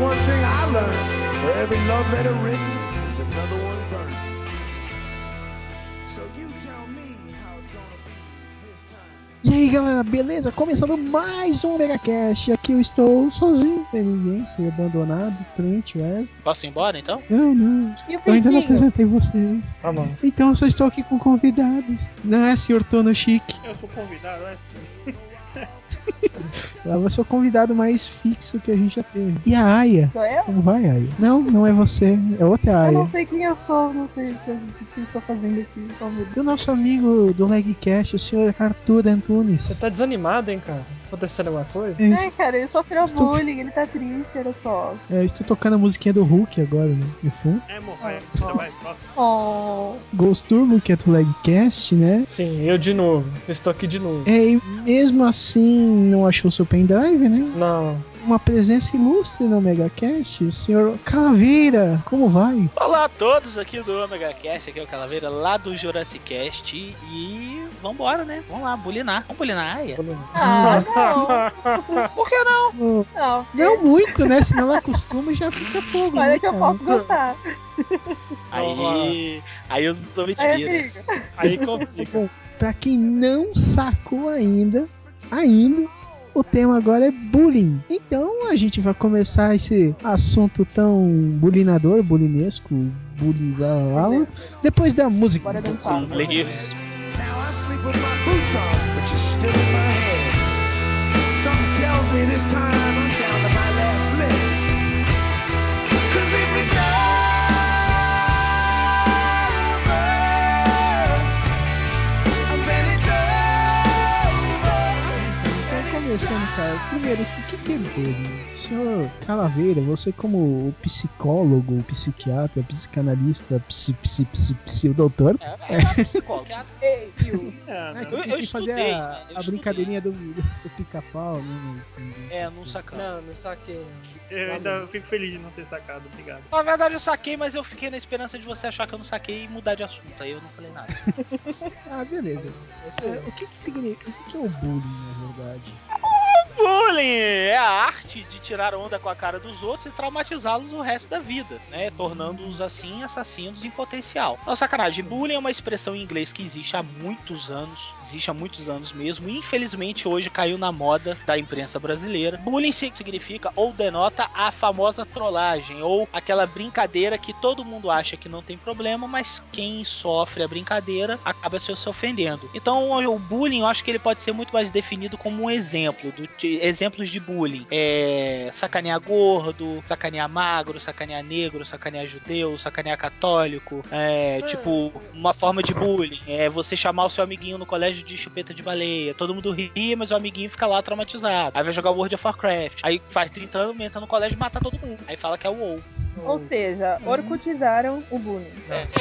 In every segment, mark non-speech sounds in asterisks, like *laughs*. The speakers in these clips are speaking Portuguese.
One thing I learned: for every love letter written, there's another one burned. So you tell me how it's gonna be this time. E aí galera, beleza? Começando mais um Megacast. Aqui eu estou sozinho, sem ninguém, fui abandonado, Trent, Wes. Posso ir embora então? Não, não, E o eu ainda não apresentei vocês. Tá bom. Então eu só estou aqui com convidados. Não é, senhor Tono Chique? Eu sou convidado, é? *laughs* Lá você é o convidado mais fixo que a gente já teve. E a Aya? Sou eu? Como vai, Aya? Não, não é você, é outra Eu Aya. não sei quem eu sou, não sei o que eu eu tô fazendo aqui. E o nosso amigo do Legcast, o senhor Arthur Antunes. Você tá desanimado, hein, cara? Acontecendo alguma coisa? É, É, cara, ele sofreu Estou- bullying, ele tá triste, olha só. é, estou tocando a musiquinha do Hulk agora, né? No fundo. É, morrer. Próximo. Oh, Ghost Turbo, que é do Legcast, né? Sim, eu de novo. Eu estou aqui de novo. É, e mesmo assim não achou seu pendrive, né? Não. Uma presença ilustre no Megacast, o senhor Calaveira, como vai? Olá a todos aqui do Omega Cast, aqui é o Calaveira lá do Jurassic Cast e vambora, né? Vamos lá, bulinar. Vamos bulinar a Aya? ah, não, Por que não? Não. não muito, né? Senão ela acostuma e já fica fogo. né, Olha que eu posso gostar. Aí, aí eu tô me Aí, complica. Bom, pra quem não sacou ainda, ainda, o tema agora é bullying. Então a gente vai começar esse assunto tão bulinador, bulinesco, bullying, blá, blá, blá, depois da música. Bora dançar. Now I sleep with my boots on, but you're still in my head. Something tells me this time I'm down to my last licks. Jason. Então, cara, primeiro, o que é bullying? Senhor Calaveira, você como psicólogo, psiquiatra, psicanalista, psi, psi, psi, psi, o doutor, É, é. Ei, viu? É, né, eu- que eu tem que fazer estudei, a, né? Eu a estudei. brincadeirinha do, do pica-pau, né? assim, É, não sacamos. não, não saquei. Eu ainda fico feliz de não ter sacado, obrigado. Na verdade eu saquei, mas eu fiquei na esperança de você achar que eu não saquei e mudar de assunto. Aí eu não falei nada. *laughs* Ah, beleza. É, o que que significa, o que que é o bullying, na verdade? Bullying é a arte de tirar onda com a cara dos outros e traumatizá-los o resto da vida, né? Tornando-os assim assassinos em potencial. Não, sacanagem. Bullying é uma expressão em inglês que existe há muitos anos. Existe há muitos anos mesmo. Infelizmente hoje caiu na moda da imprensa brasileira. Bullying si- significa ou denota a famosa trollagem ou aquela brincadeira que todo mundo acha que não tem problema, mas quem sofre a brincadeira acaba se se ofendendo. Então o bullying eu acho que ele pode ser muito mais definido como um exemplo do de- exemplos de bullying. É, sacanear gordo, sacanear magro, sacanear negro, sacanear judeu, sacanear católico. É, tipo, uma forma de bullying. É você chamar o seu amiguinho no colégio de chupeta de baleia. Todo mundo ri, mas o amiguinho fica lá traumatizado. Aí vai jogar World of Warcraft. Aí faz 30 anos, entra no colégio e mata todo mundo. Aí fala que é o WoW. Ou seja, orcutizaram o bullying.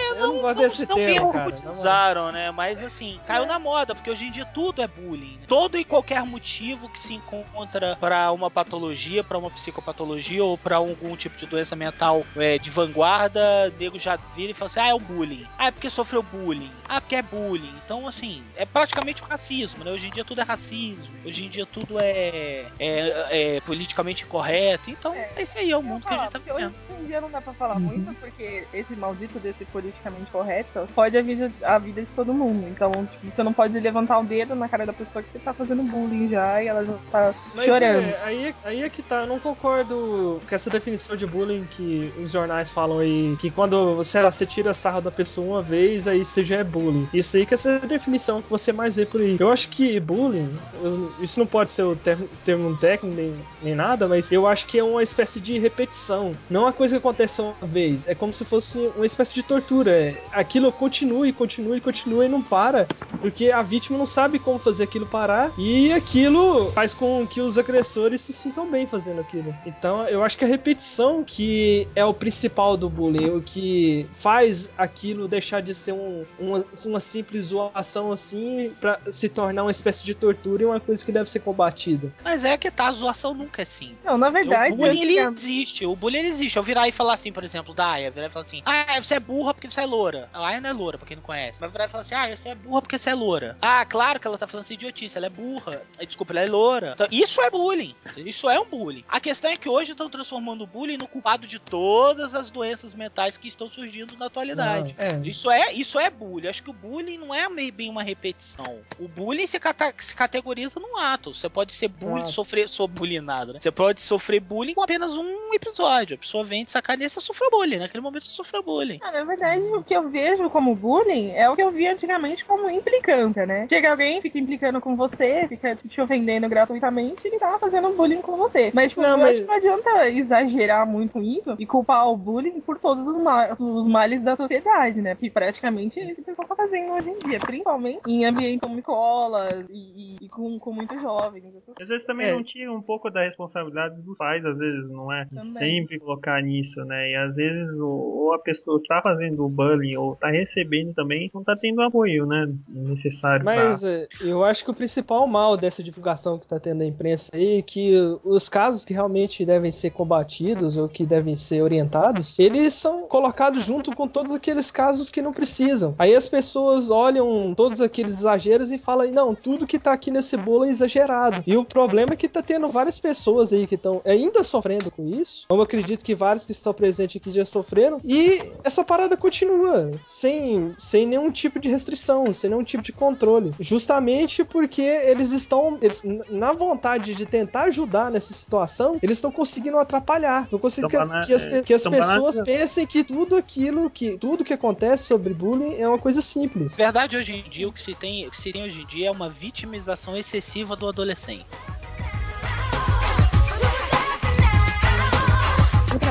Eu não gosto desse não termo, cara. orgulhizaram, né? Mas assim, caiu na moda, porque hoje em dia tudo é bullying. Todo e qualquer motivo que se encontra pra uma patologia, pra uma psicopatologia ou pra algum tipo de doença mental é, de vanguarda, o nego já vira e fala assim: ah, é o bullying. Ah, é porque sofreu bullying. Ah, porque é bullying. Então, assim, é praticamente o racismo, né? Hoje em dia tudo é racismo. Hoje em dia tudo é, é, é politicamente correto. Então, É. esse aí é o mundo que a gente tá porque hoje vivendo. em dia não dá pra falar Uhum. muito, porque esse maldito desse politicamente correto pode a vida, a vida de todo mundo. Então, tipo, você não pode levantar o dedo na cara da pessoa que você tá fazendo bullying já e ela já tá Mas chorando. é, aí, aí é que tá, eu não concordo com essa definição de bullying que os jornais falam aí, que quando você, você tira sarro da pessoa uma vez, aí você já é bullying. Isso aí que é essa definição que você mais vê por aí. Eu acho que bullying, eu- isso não pode ser o termo, termo técnico nem, nem nada, mas eu acho que é uma espécie de repetição. Não uma coisa que acontece uma vez, é como se fosse uma espécie de tortura. É, aquilo continua e continua e continua e não para. Porque a vítima não sabe como fazer aquilo parar e aquilo faz com que os agressores se sintam bem fazendo aquilo. Então, eu acho que a repetição que é o principal do bullying, o que faz aquilo deixar de ser um, uma, uma simples zoação assim para se tornar uma espécie de tortura e uma coisa que deve ser combatida. Mas é que tá, a zoação nunca é assim. Não, na verdade, o bullying ele existe, o bullying ele existe. Eu virar e falar assim, por exemplo, da Aya, virar e falar assim: Ah, você é burra porque você é loura. A Aya não é loura, pra quem não conhece. Mas virar e falar assim: Ah, você é burra porque você é loura. Ah, claro que ela tá falando assim idiotice, ela é burra. Desculpa, ela é loura. Então, isso é bullying. Isso é um bullying. A questão é que hoje estão transformando o bullying no culpado de todas as doenças mentais que estão surgindo na atualidade. Não, é. Isso é, isso é bullying. Acho que o bullying não é meio bem uma repetição. O bullying se, cata- se categoriza num ato. Você pode ser bullying, sofrer, sou bullyingado, né? Você pode sofrer bullying com apenas um episódio. A pessoa vem te sacaneia, você sofreu bullying. Naquele momento você sofreu bullying. Ah, na verdade, o que eu vejo como bullying é o que eu via antigamente como implicância, né? Chega alguém, fica implicando com você, fica te ofendendo gratuitamente, ele tá fazendo bullying com você. Mas, tipo, Não, eu mas- acho que não adianta exagerar muito com isso e culpar o bullying por todos os, ma- os males da sociedade, né? Que praticamente é isso que o pessoal tá fazendo hoje em dia, principalmente em ambientes como escolas e, e- e com, com muitos jovens. Às vezes também É. não tira um pouco da responsabilidade dos pais, às vezes, não é? De Também. sempre colocar nisso, né? E às vezes ou a pessoa que tá fazendo o bullying ou tá recebendo também não tá tendo apoio, né? Necessário Mas pra... é, eu acho que o principal mal dessa divulgação que tá tendo na imprensa aí que os casos que realmente devem ser combatidos ou que devem ser orientados, eles são colocados junto com todos aqueles casos que não precisam. Aí as pessoas olham todos aqueles exageros e falam, não, tudo que tá aqui nesse bolo é exagerado. E o problema é que tá tendo várias pessoas aí que estão ainda sofrendo com isso. Eu acredito que vários que estão presentes aqui já sofreram. E essa parada continua sem, sem nenhum tipo de restrição, sem nenhum tipo de controle. Justamente porque eles estão, eles, na vontade de tentar ajudar nessa situação, eles estão conseguindo atrapalhar. Estão conseguindo que, Estão bana- que as, é, que as pessoas banalizando. pensem que tudo aquilo que tudo que acontece sobre bullying é uma coisa simples. Verdade, hoje em dia, o que se tem, o que se tem hoje em dia é uma vitimização excessiva do adolescente.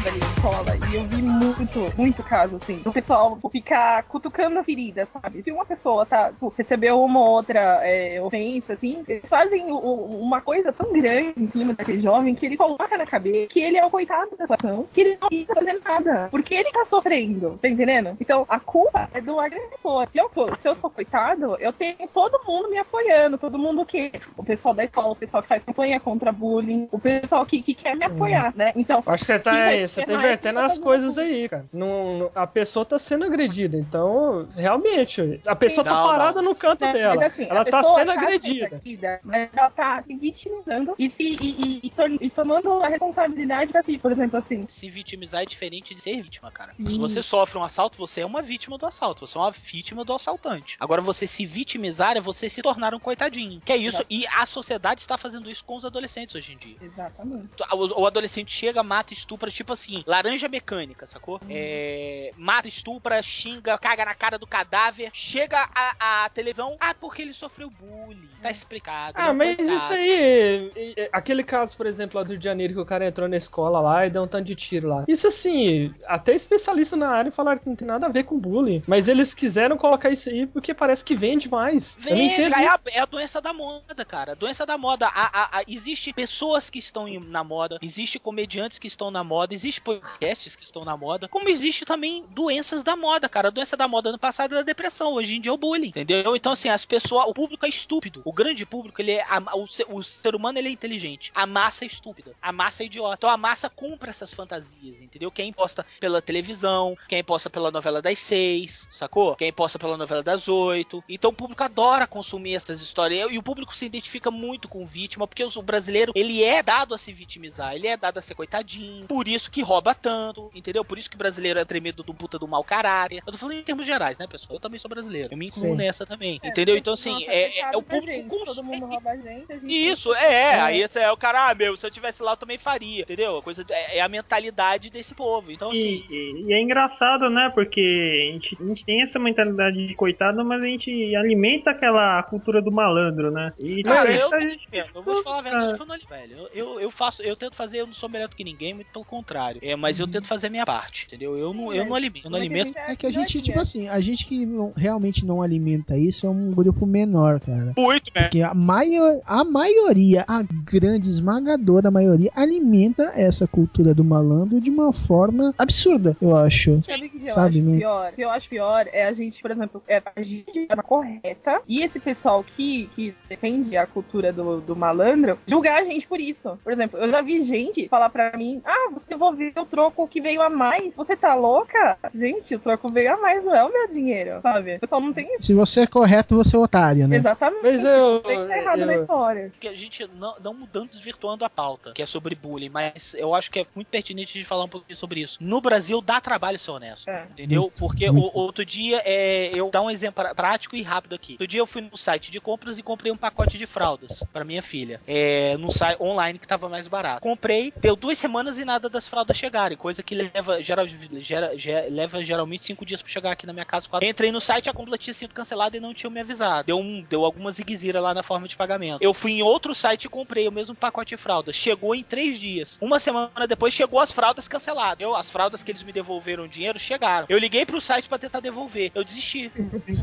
Eu trabalhei em escola e eu vi muito, muito caso, assim, do pessoal ficar cutucando a ferida, sabe? Se uma pessoa tá, tipo, recebeu uma ou outra é, ofensa, assim, eles fazem o- uma coisa tão grande em cima daquele jovem que ele coloca na cabeça que ele é o coitado da situação, que ele não está fazendo nada, porque ele tá sofrendo, tá entendendo? Então, a culpa é do agressor. Se eu, se eu sou coitado, eu tenho todo mundo me apoiando, todo mundo que, o pessoal da escola, o pessoal que faz campanha contra bullying, o pessoal que, que quer me apoiar, né? Então, Acho que você tá, vai você ter tá invertendo as coisas aí, cara. Não, não- a pessoa tá sendo agredida, então, realmente, a pessoa tá Não, parada no canto dela. mas, assim, ela tá sendo agredida. agredida, mas ela tá se vitimizando e, se, e, e- e tor- e tomando a responsabilidade si, por exemplo, assim. Se vitimizar é diferente de ser vítima, cara. Sim. Se você sofre um assalto, você é uma vítima do assalto. Você é uma vítima do assaltante. Agora, você se vitimizar é você se tornar um coitadinho. Que é isso. Exato. E a sociedade está fazendo isso com os adolescentes hoje em dia. Exatamente. O, o adolescente chega, mata, estupra, tipo assim, laranja mecânica, sacou? Uhum. É, mata, estupra, xinga, caga na cara do cadáver. Chega a, a televisão, ah, porque ele sofreu bullying. Tá explicado. Ah, mas coitado. isso aí. Aquele caso, por exemplo, lá do Rio de Janeiro, que o cara entrou na escola lá e deu um tanto de tiro lá. Isso assim, até especialistas na área falaram que não tem nada a ver com bullying. Mas eles quiseram colocar isso aí porque parece que vende mais. Vende, é a, é a doença da moda, cara. A doença da moda. A, a, a- existe pessoas que estão na moda, existe comediantes que estão na moda, existe podcasts que estão na moda, como existe também doenças da moda, cara. A doença da moda no passado era a depressão, hoje em dia é o bullying, entendeu? Então, assim, as pessoas, o público é estúpido. O grande público, ele é. a- o, ser, o ser humano, ele é inteligente. A massa é estúpida. A massa é idiota. Então a massa compra essas fantasias, entendeu? Que é imposta pela televisão, que é imposta pela novela das seis, sacou? Que é imposta pela novela das oito. Então o público adora consumir essas histórias. E o público se identifica muito com vítima, porque o brasileiro, ele é dado a se vitimizar, ele é dado a ser coitadinho. Por isso que rouba tanto, entendeu? Por isso que o brasileiro é tremido do puta do mau caráter. Eu tô falando em termos gerais, né, pessoal? Eu também sou brasileiro. Eu me incluo Sim. nessa também, entendeu? Então, assim, Nossa, é, é- é o público gente, Todo consome. mundo rouba a gente. A gente Isso, é, aí esse é o cara, ah, meu, se eu tivesse lá eu também faria, entendeu? A coisa é, é a mentalidade desse povo. Então, assim, E, e é engraçado, né? Porque a gente, a gente tem essa mentalidade de coitado, mas a gente alimenta aquela cultura do malandro, né? E Cara, isso eu, a não gente- eu vou te falar a verdade que eu não velho. Eu, eu, eu faço, eu tento fazer, eu não sou melhor do que ninguém, muito pelo contrário. É, mas eu tento fazer a minha parte, entendeu? Eu não, eu não alimento, eu não alimento. É que a gente, tipo assim, a gente que não- realmente não alimenta isso é um grupo menor, cara. Muito, né? Porque a, maior, a maioria, a grande esmagadora maioria, alimenta essa cultura do malandro de uma forma absurda, eu acho. Sabe o que eu Sabe, acho né? pior? O que eu acho pior é a gente, por exemplo, é agir de forma correta e esse pessoal que, que defende a cultura do, do malandro julgar a gente por isso. Por exemplo, eu já vi gente falar pra mim: ah, você devolveu o troco que veio a mais. Você tá louca? Gente, o troco veio a mais, não é o meu dinheiro, sabe? O pessoal não tem Se você é correto, você é otário, né? Exatamente. Mas eu- Tem que tá errado eu- na história. que a gente não, não mudando, desvirtuando a pauta, que é sobre bullying, mas eu acho que é muito pertinente de falar um pouquinho sobre isso. No Brasil dá trabalho ser honesto, É. entendeu? Porque o, outro dia, é, eu dar um exemplo prático e rápido aqui. Outro dia eu fui no site de compras e comprei um pacote de fraldas pra minha filha, é, no site online que tava mais barato. Comprei, deu duas semanas e nada das fraldas chegarem, coisa que leva, geral, gera- ge- leva geralmente cinco dias pra chegar aqui na minha casa. quatro. Entrei no site, a compra tinha sido cancelada e não tinha me avisado. Deu, um, deu alguma ziguezira lá na forma de pagamento. Eu fui em outro site e comprei o mesmo pacote de fraldas. Chegou em três dias. Uma semana depois chegou as fraldas canceladas. Eu, as fraldas que eles me devolveram o dinheiro chegaram. Eu liguei pro site pra tentar devolver. Eu desisti.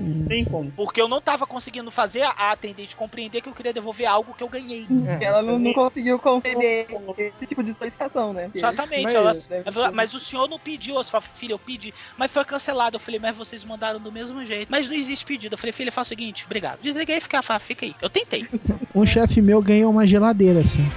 Não tem como. Porque eu não tava conseguindo fazer a atendente compreender que eu queria devolver algo que eu ganhei. É, Ela não, não conseguiu conceder esse tipo de solicitação, né? Exatamente, Ela, ela falou, mas o senhor não pediu, eu falei, filha, eu pedi, mas foi cancelado. Eu falei, mas vocês mandaram do mesmo jeito. Mas não existe pedido. Eu falei, filha, faz o seguinte, obrigado. Desliguei e fica, fica aí. Eu tentei. Um chefe meu ganhou uma geladeira, assim.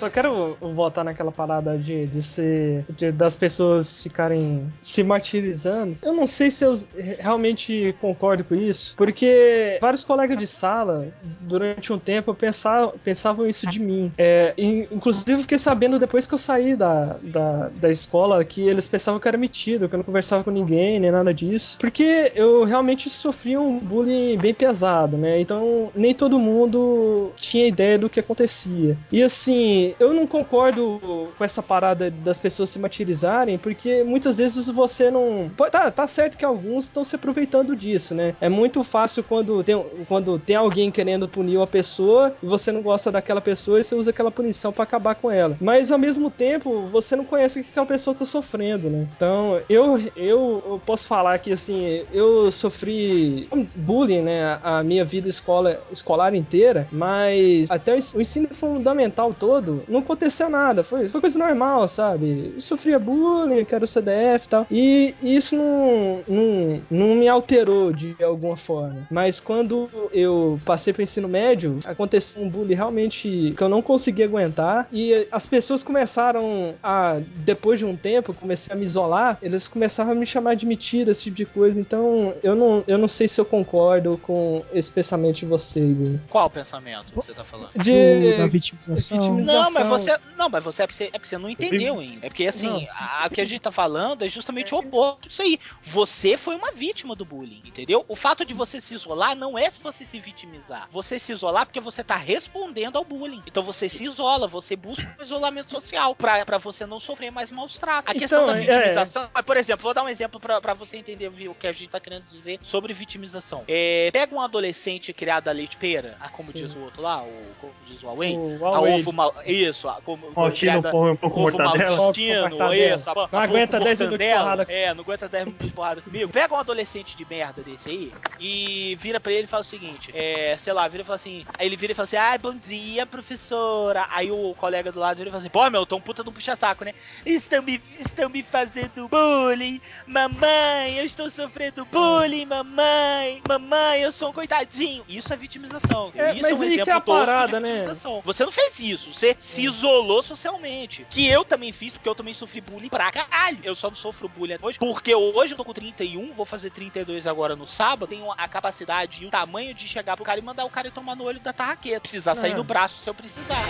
Só quero voltar naquela parada de, de ser. de- das pessoas ficarem se martirizando. Eu não sei se eu realmente concordo com isso, porque vários colegas de sala, durante um tempo, pensavam, pensavam isso de mim. É, inclusive, fiquei sabendo depois que eu saí da, da, da escola que eles pensavam que eu era metido, que eu não conversava com ninguém, nem nada disso. Porque eu realmente sofria um bullying bem pesado, né? Então, nem todo mundo tinha ideia do que acontecia. E assim, eu não concordo com essa parada das pessoas se martirizarem, porque muitas vezes você não. Tá, tá certo que alguns estão se aproveitando disso, né? É muito fácil quando tem, quando tem alguém querendo punir uma pessoa e você não gosta daquela pessoa e você usa aquela punição pra acabar com ela. Mas ao mesmo tempo, você não conhece o que aquela pessoa tá sofrendo, né? Então, eu, eu, eu posso falar que assim, eu sofri bullying, né? A minha vida escola, escolar inteira, mas até o ensino fundamental todo não aconteceu nada. Foi, foi coisa normal, sabe? Eu sofria bullying, que era o CDF e tal. E isso não, não, não me alterou de alguma forma. Mas quando eu passei pro ensino médio, aconteceu um bullying realmente que eu não consegui aguentar. E as pessoas começaram a, depois de um tempo, eu comecei a me isolar, eles começaram a me chamar de mentira, esse tipo de coisa. Então eu não, eu não sei se eu concordo com esse pensamento de vocês. hein? Qual o pensamento que você tá falando? De. Da vitimização. vitimização. Não, mas você. Não, mas você é porque você, é porque você não entendeu ainda. É porque assim, Não. a, a que a gente tá falando é justamente o oposto disso aí. Você foi uma vítima do bullying, entendeu? O fato de você se isolar não é se você se vitimizar. Você se isolar porque você tá respondendo ao bullying. Então você se isola, você busca um isolamento social pra, pra você não sofrer mais maus tratos. A questão Então, da é- vitimização. Mas, por exemplo, vou dar um exemplo pra, pra você entender o que a gente tá querendo dizer sobre vitimização. É, pega um adolescente criado a leite pera, ah, como Sim. diz o outro lá, o, como diz o Huawei. O A ovo mal. Isso, a, como, Maltino põe um pouco mortadela. maltino, Mortadela. isso. A, Não a aguenta ovo 10 minutos de porrada. É, não aguenta 10 minutos de porrada comigo. Pega um adolescente de merda desse aí e vira pra ele e fala o seguinte: é, sei lá, vira e fala assim. Aí ele vira e fala assim: ai, bom dia, professora. Aí o colega do lado vira e fala assim: pô, meu, tô um puta do puxa-saco, né? Estão me, estão me fazendo bullying. Mamãe, eu estou sofrendo bullying, mamãe. Mamãe, eu sou um coitadinho. Isso é vitimização. É, isso mas é um aí que exemplo é a parada, né? Você não fez isso, você se isolou socialmente. Que eu também fiz, porque eu também sofri bullying pra caralho. Eu só não sofro bullying hoje, porque hoje eu tô com 31, vou fazer 32 agora no sábado. Tenho a capacidade e o tamanho de chegar pro cara e mandar o cara tomar no olho da tarraqueta. Precisar sair Ah. no braço se eu precisar.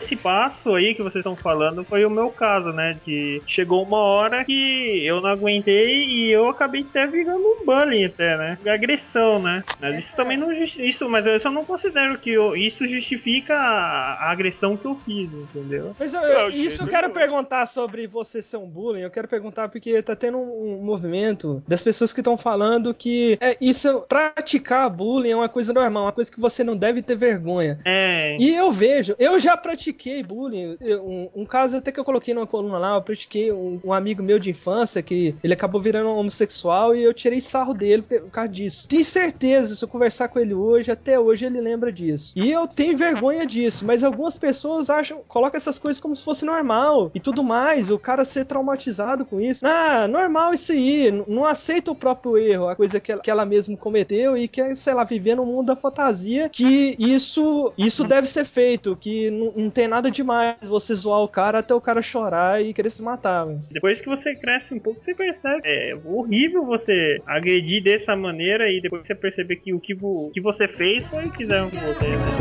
Esse passo aí que vocês estão falando foi o meu caso, né? Que chegou uma hora que eu não aguentei e eu acabei até virando um bullying até, né? Agressão, né? Mas isso também não isso, mas eu só não considero que eu- isso justifica a, a agressão que eu fiz, entendeu? Mas eu- Não, isso eu quero eu- perguntar sobre você ser um bullying. Eu quero perguntar porque tá tendo um, um movimento das pessoas que estão falando que é, isso, praticar bullying é uma coisa normal, uma coisa que você não deve ter vergonha. É. E eu vejo, eu já pratiquei bullying. Eu- Um, um caso até que eu coloquei numa coluna lá, eu pratiquei um, um amigo meu de infância que ele acabou virando homossexual e eu tirei sarro dele por causa disso. Tenho certeza, se eu conversar com ele hoje, até hoje ele lembra disso. E eu tenho vergonha disso, mas algumas pessoas acham, colocam essas coisas como se fosse normal e tudo mais, o cara ser traumatizado com isso. Ah, normal isso aí, não aceita o próprio erro, a coisa que ela, que ela mesma cometeu e quer, sei lá, viver no mundo da fantasia que isso, isso deve ser feito, que não, não tem nada demais você zoar o cara até o cara chorar e querer se matar. velho. Depois que você cresce um pouco, você percebe. É horrível você agredir dessa maneira e depois você perceber que o que, vo- que você fez foi o que fizeram com você, né?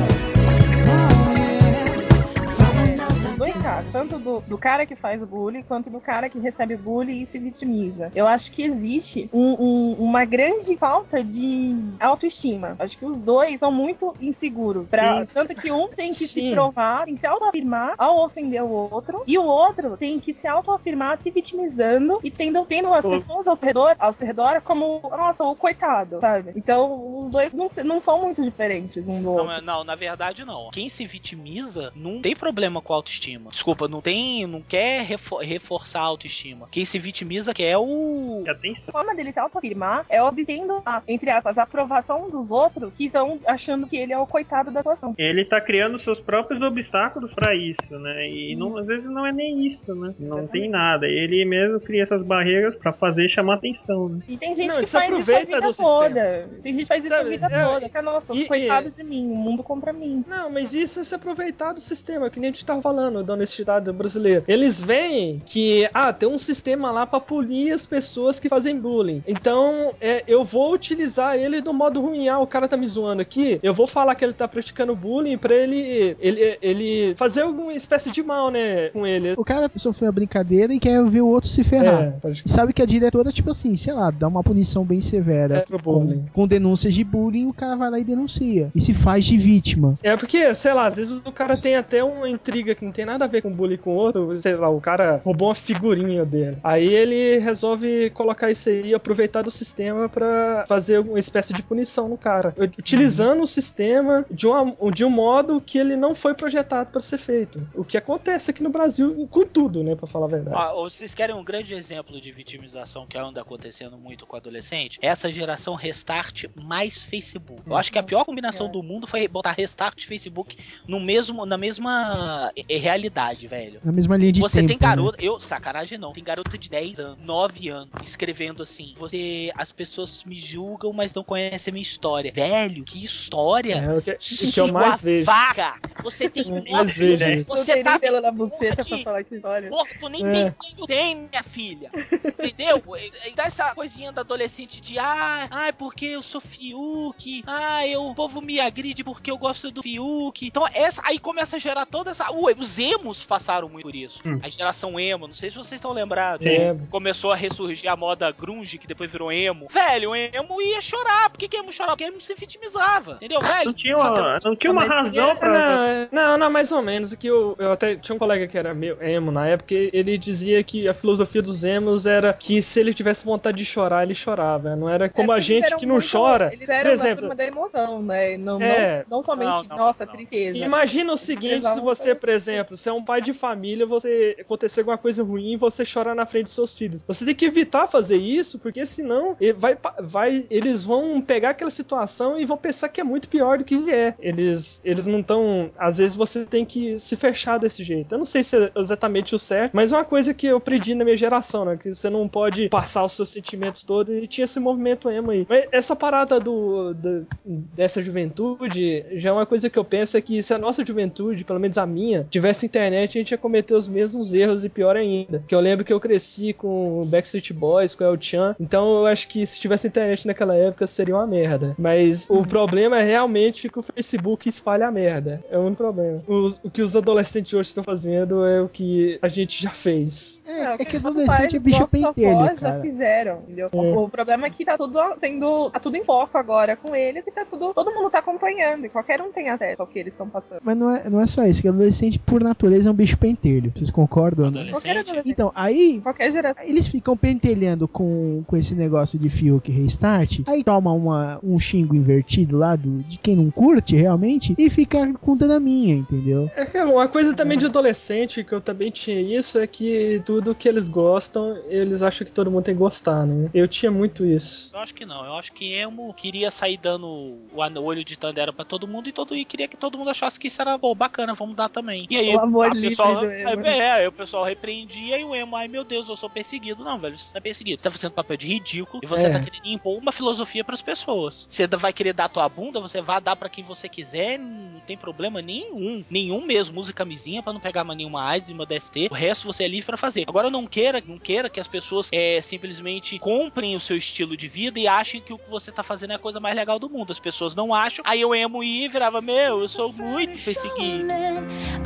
Dois casos, tanto do, do cara que faz o bullying quanto do cara que recebe bullying e se vitimiza. Eu acho que existe um- um- uma grande falta de autoestima. Acho que os dois são muito inseguros. pra- tanto que um tem que se Sim. provar, tem que se autoafirmar ao ofender o outro, e o outro tem que se autoafirmar se vitimizando e tendo, tendo as pessoas ao seu redor, ao redor como, nossa, o coitado, sabe? Então, os dois não, se- não são muito diferentes um do Não, outro. é- não, na verdade não. Quem se vitimiza não tem problema com a autoestima. Desculpa, não tem, não quer refo- reforçar a autoestima. Quem se vitimiza quer o atenção. A forma dele se autoafirmar é obtendo a, entre aspas, a aprovação dos outros que estão achando que ele é o coitado da situação. Ele tá criando seus próprios obstáculos pra isso, né? E não- às vezes não é nem isso, né? Não tem nada. Ele mesmo cria essas barreiras pra fazer chamar atenção, né? E tem gente Não, que faz isso a aproveita vida do toda. Tem gente que faz isso Sabe, a vida é, toda. Que, é, nossa, e- coitado e- de mim, o mundo contra mim. Não, mas isso é se aproveitar do sistema, que nem a gente tava falando, da honestidade brasileira. Eles veem que, ah, tem um sistema lá pra punir as pessoas que fazem bullying. Então, é, eu vou utilizar ele do modo ruim. Ah, o cara tá me zoando aqui, eu vou falar que ele tá praticando bullying pra ele, ele, ele fazer alguma espécie de mal, né, com ele. O cara sofreu a brincadeira e quer ver o outro se ferrar. É, E sabe que a diretora, tipo assim, sei lá, dá uma punição bem severa É, pro bullying. com, com denúncias de bullying, o cara vai lá e denuncia. E se faz de vítima. É porque, sei lá, às vezes o cara tem até uma intriga que não tem nada a ver com bullying com outro, sei lá, o cara roubou uma figurinha dele. Aí ele resolve colocar isso aí aproveitar do sistema pra fazer uma espécie de punição no cara, utilizando o sistema de, uma, de um modo que ele não foi projetado pra ser feito. O que acontece aqui no Brasil com tudo, né, pra falar a verdade. Ó, vocês querem um grande exemplo de vitimização que anda acontecendo muito com adolescente? Essa geração Restart mais Facebook. Eu acho que a pior combinação do mundo foi botar Restart e Facebook no mesmo, na mesma eh, realidade, velho. Na mesma linha de Você tempo. tem né? garota, eu, sacanagem não, tem garota de 10 anos, 9 anos, escrevendo assim: Você, as pessoas me julgam, mas não conhecem a minha história. Velho, que história! É o que, o que eu mais vejo. vaga! Você tem *laughs* Eu mais anos, isso. você tem tá pelo na vendo buceta de- pra falar que olha. corpo nem É. tem minha filha. Entendeu? *laughs* E dá essa coisinha da adolescente de ah, ai, porque eu sou Fiuk, ah, eu, o povo me agride porque eu gosto do Fiuk. Então, essa aí começa a gerar toda essa. Ué, os emos passaram muito por isso. Hum. A geração emo, não sei se vocês estão lembrados. É, Começou a ressurgir a moda grunge, que depois virou emo. Velho, o emo ia chorar. Por que, que emo chorava? Porque emo se vitimizava. Entendeu, velho? Não tinha uma, não tinha uma Mas razão pra. Não, não, mais ou menos. Que eu, eu até tinha um colega que era meu emo na época, e ele dizia que a filosofia dos emos era que se ele tivesse vontade de chorar, ele chorava. Não era como É, a gente que não muito- chora. Eles Por eram da exemplo, turma da emoção, né? Não, É. não, não somente, Não, não, nossa, não. tristeza. Imagina o seguinte, se você, por exemplo, você é um pai de família, você acontecer alguma coisa ruim e você chora na frente dos seus filhos. Você tem que evitar fazer isso, porque senão vai, vai, eles vão pegar aquela situação e vão pensar que é muito pior do que é. Eles, eles não estão. Às vezes você tem que se fechar desse jeito. Eu não sei se é exatamente o certo, mas é uma coisa que eu aprendi na minha geração, né? Que você não pode passar os seus sentimentos todos e tinha esse movimento emo aí. Mas essa parada do, do- dessa juventude já é uma coisa que eu penso é que se a nossa juventude, pelo menos a minha, tivesse internet internet, a gente ia cometer os mesmos erros e pior ainda. Que eu lembro que eu cresci com Backstreet Boys, com El Chan, então eu acho que se tivesse internet naquela época seria uma merda. Mas o problema é realmente que o Facebook espalha a merda. É o único problema. Os- o que os adolescentes hoje estão fazendo é o que a gente já fez. É, Não, é que adolescente é bicho pentelho, já fizeram, entendeu? O, o problema é que tá tudo sendo. tá tudo em foco agora com eles e tá tudo. Todo mundo tá acompanhando e qualquer um tem acesso ao que eles estão passando. Mas não é, não é só isso, que adolescente por natureza é um bicho pentelho. Vocês concordam? adolescente. Então, aí Qualquer geração. eles ficam pentelhando com, com esse negócio de Fiuk restart, aí toma uma, um xingo invertido lá do, de quem não curte realmente e fica com na minha, entendeu? É que uma coisa também de adolescente, que eu também tinha isso, é que tudo que eles gostam, eles acham que todo mundo tem que gostar, né? Eu tinha muito isso. Eu acho que não. Eu acho que emo queria sair dando o olho de Tandera pra todo mundo e todo e queria que todo mundo achasse que isso era bom, bacana, vamos dar também. E aí O amor a livre pessoal, do emo. aí, é, aí o pessoal repreendia e o emo, ai meu Deus, eu sou perseguido. Não, velho, você não é perseguido. Você tá fazendo papel de ridículo e você É. tá querendo impor uma filosofia pras pessoas. Você vai querer dar tua bunda, você vai dar pra quem você quiser, não tem problema nenhum. Nenhum mesmo. Use camisinha pra não pegar mais nenhuma AIDS, nenhuma DST. O resto você é livre pra fazer. Agora não queira, não queira que as pessoas é, simplesmente comprem o seu estilo de vida e achem que o que você tá fazendo é a coisa mais legal do mundo. As pessoas não acham. Aí eu emo e virava, meu, eu sou muito perseguido.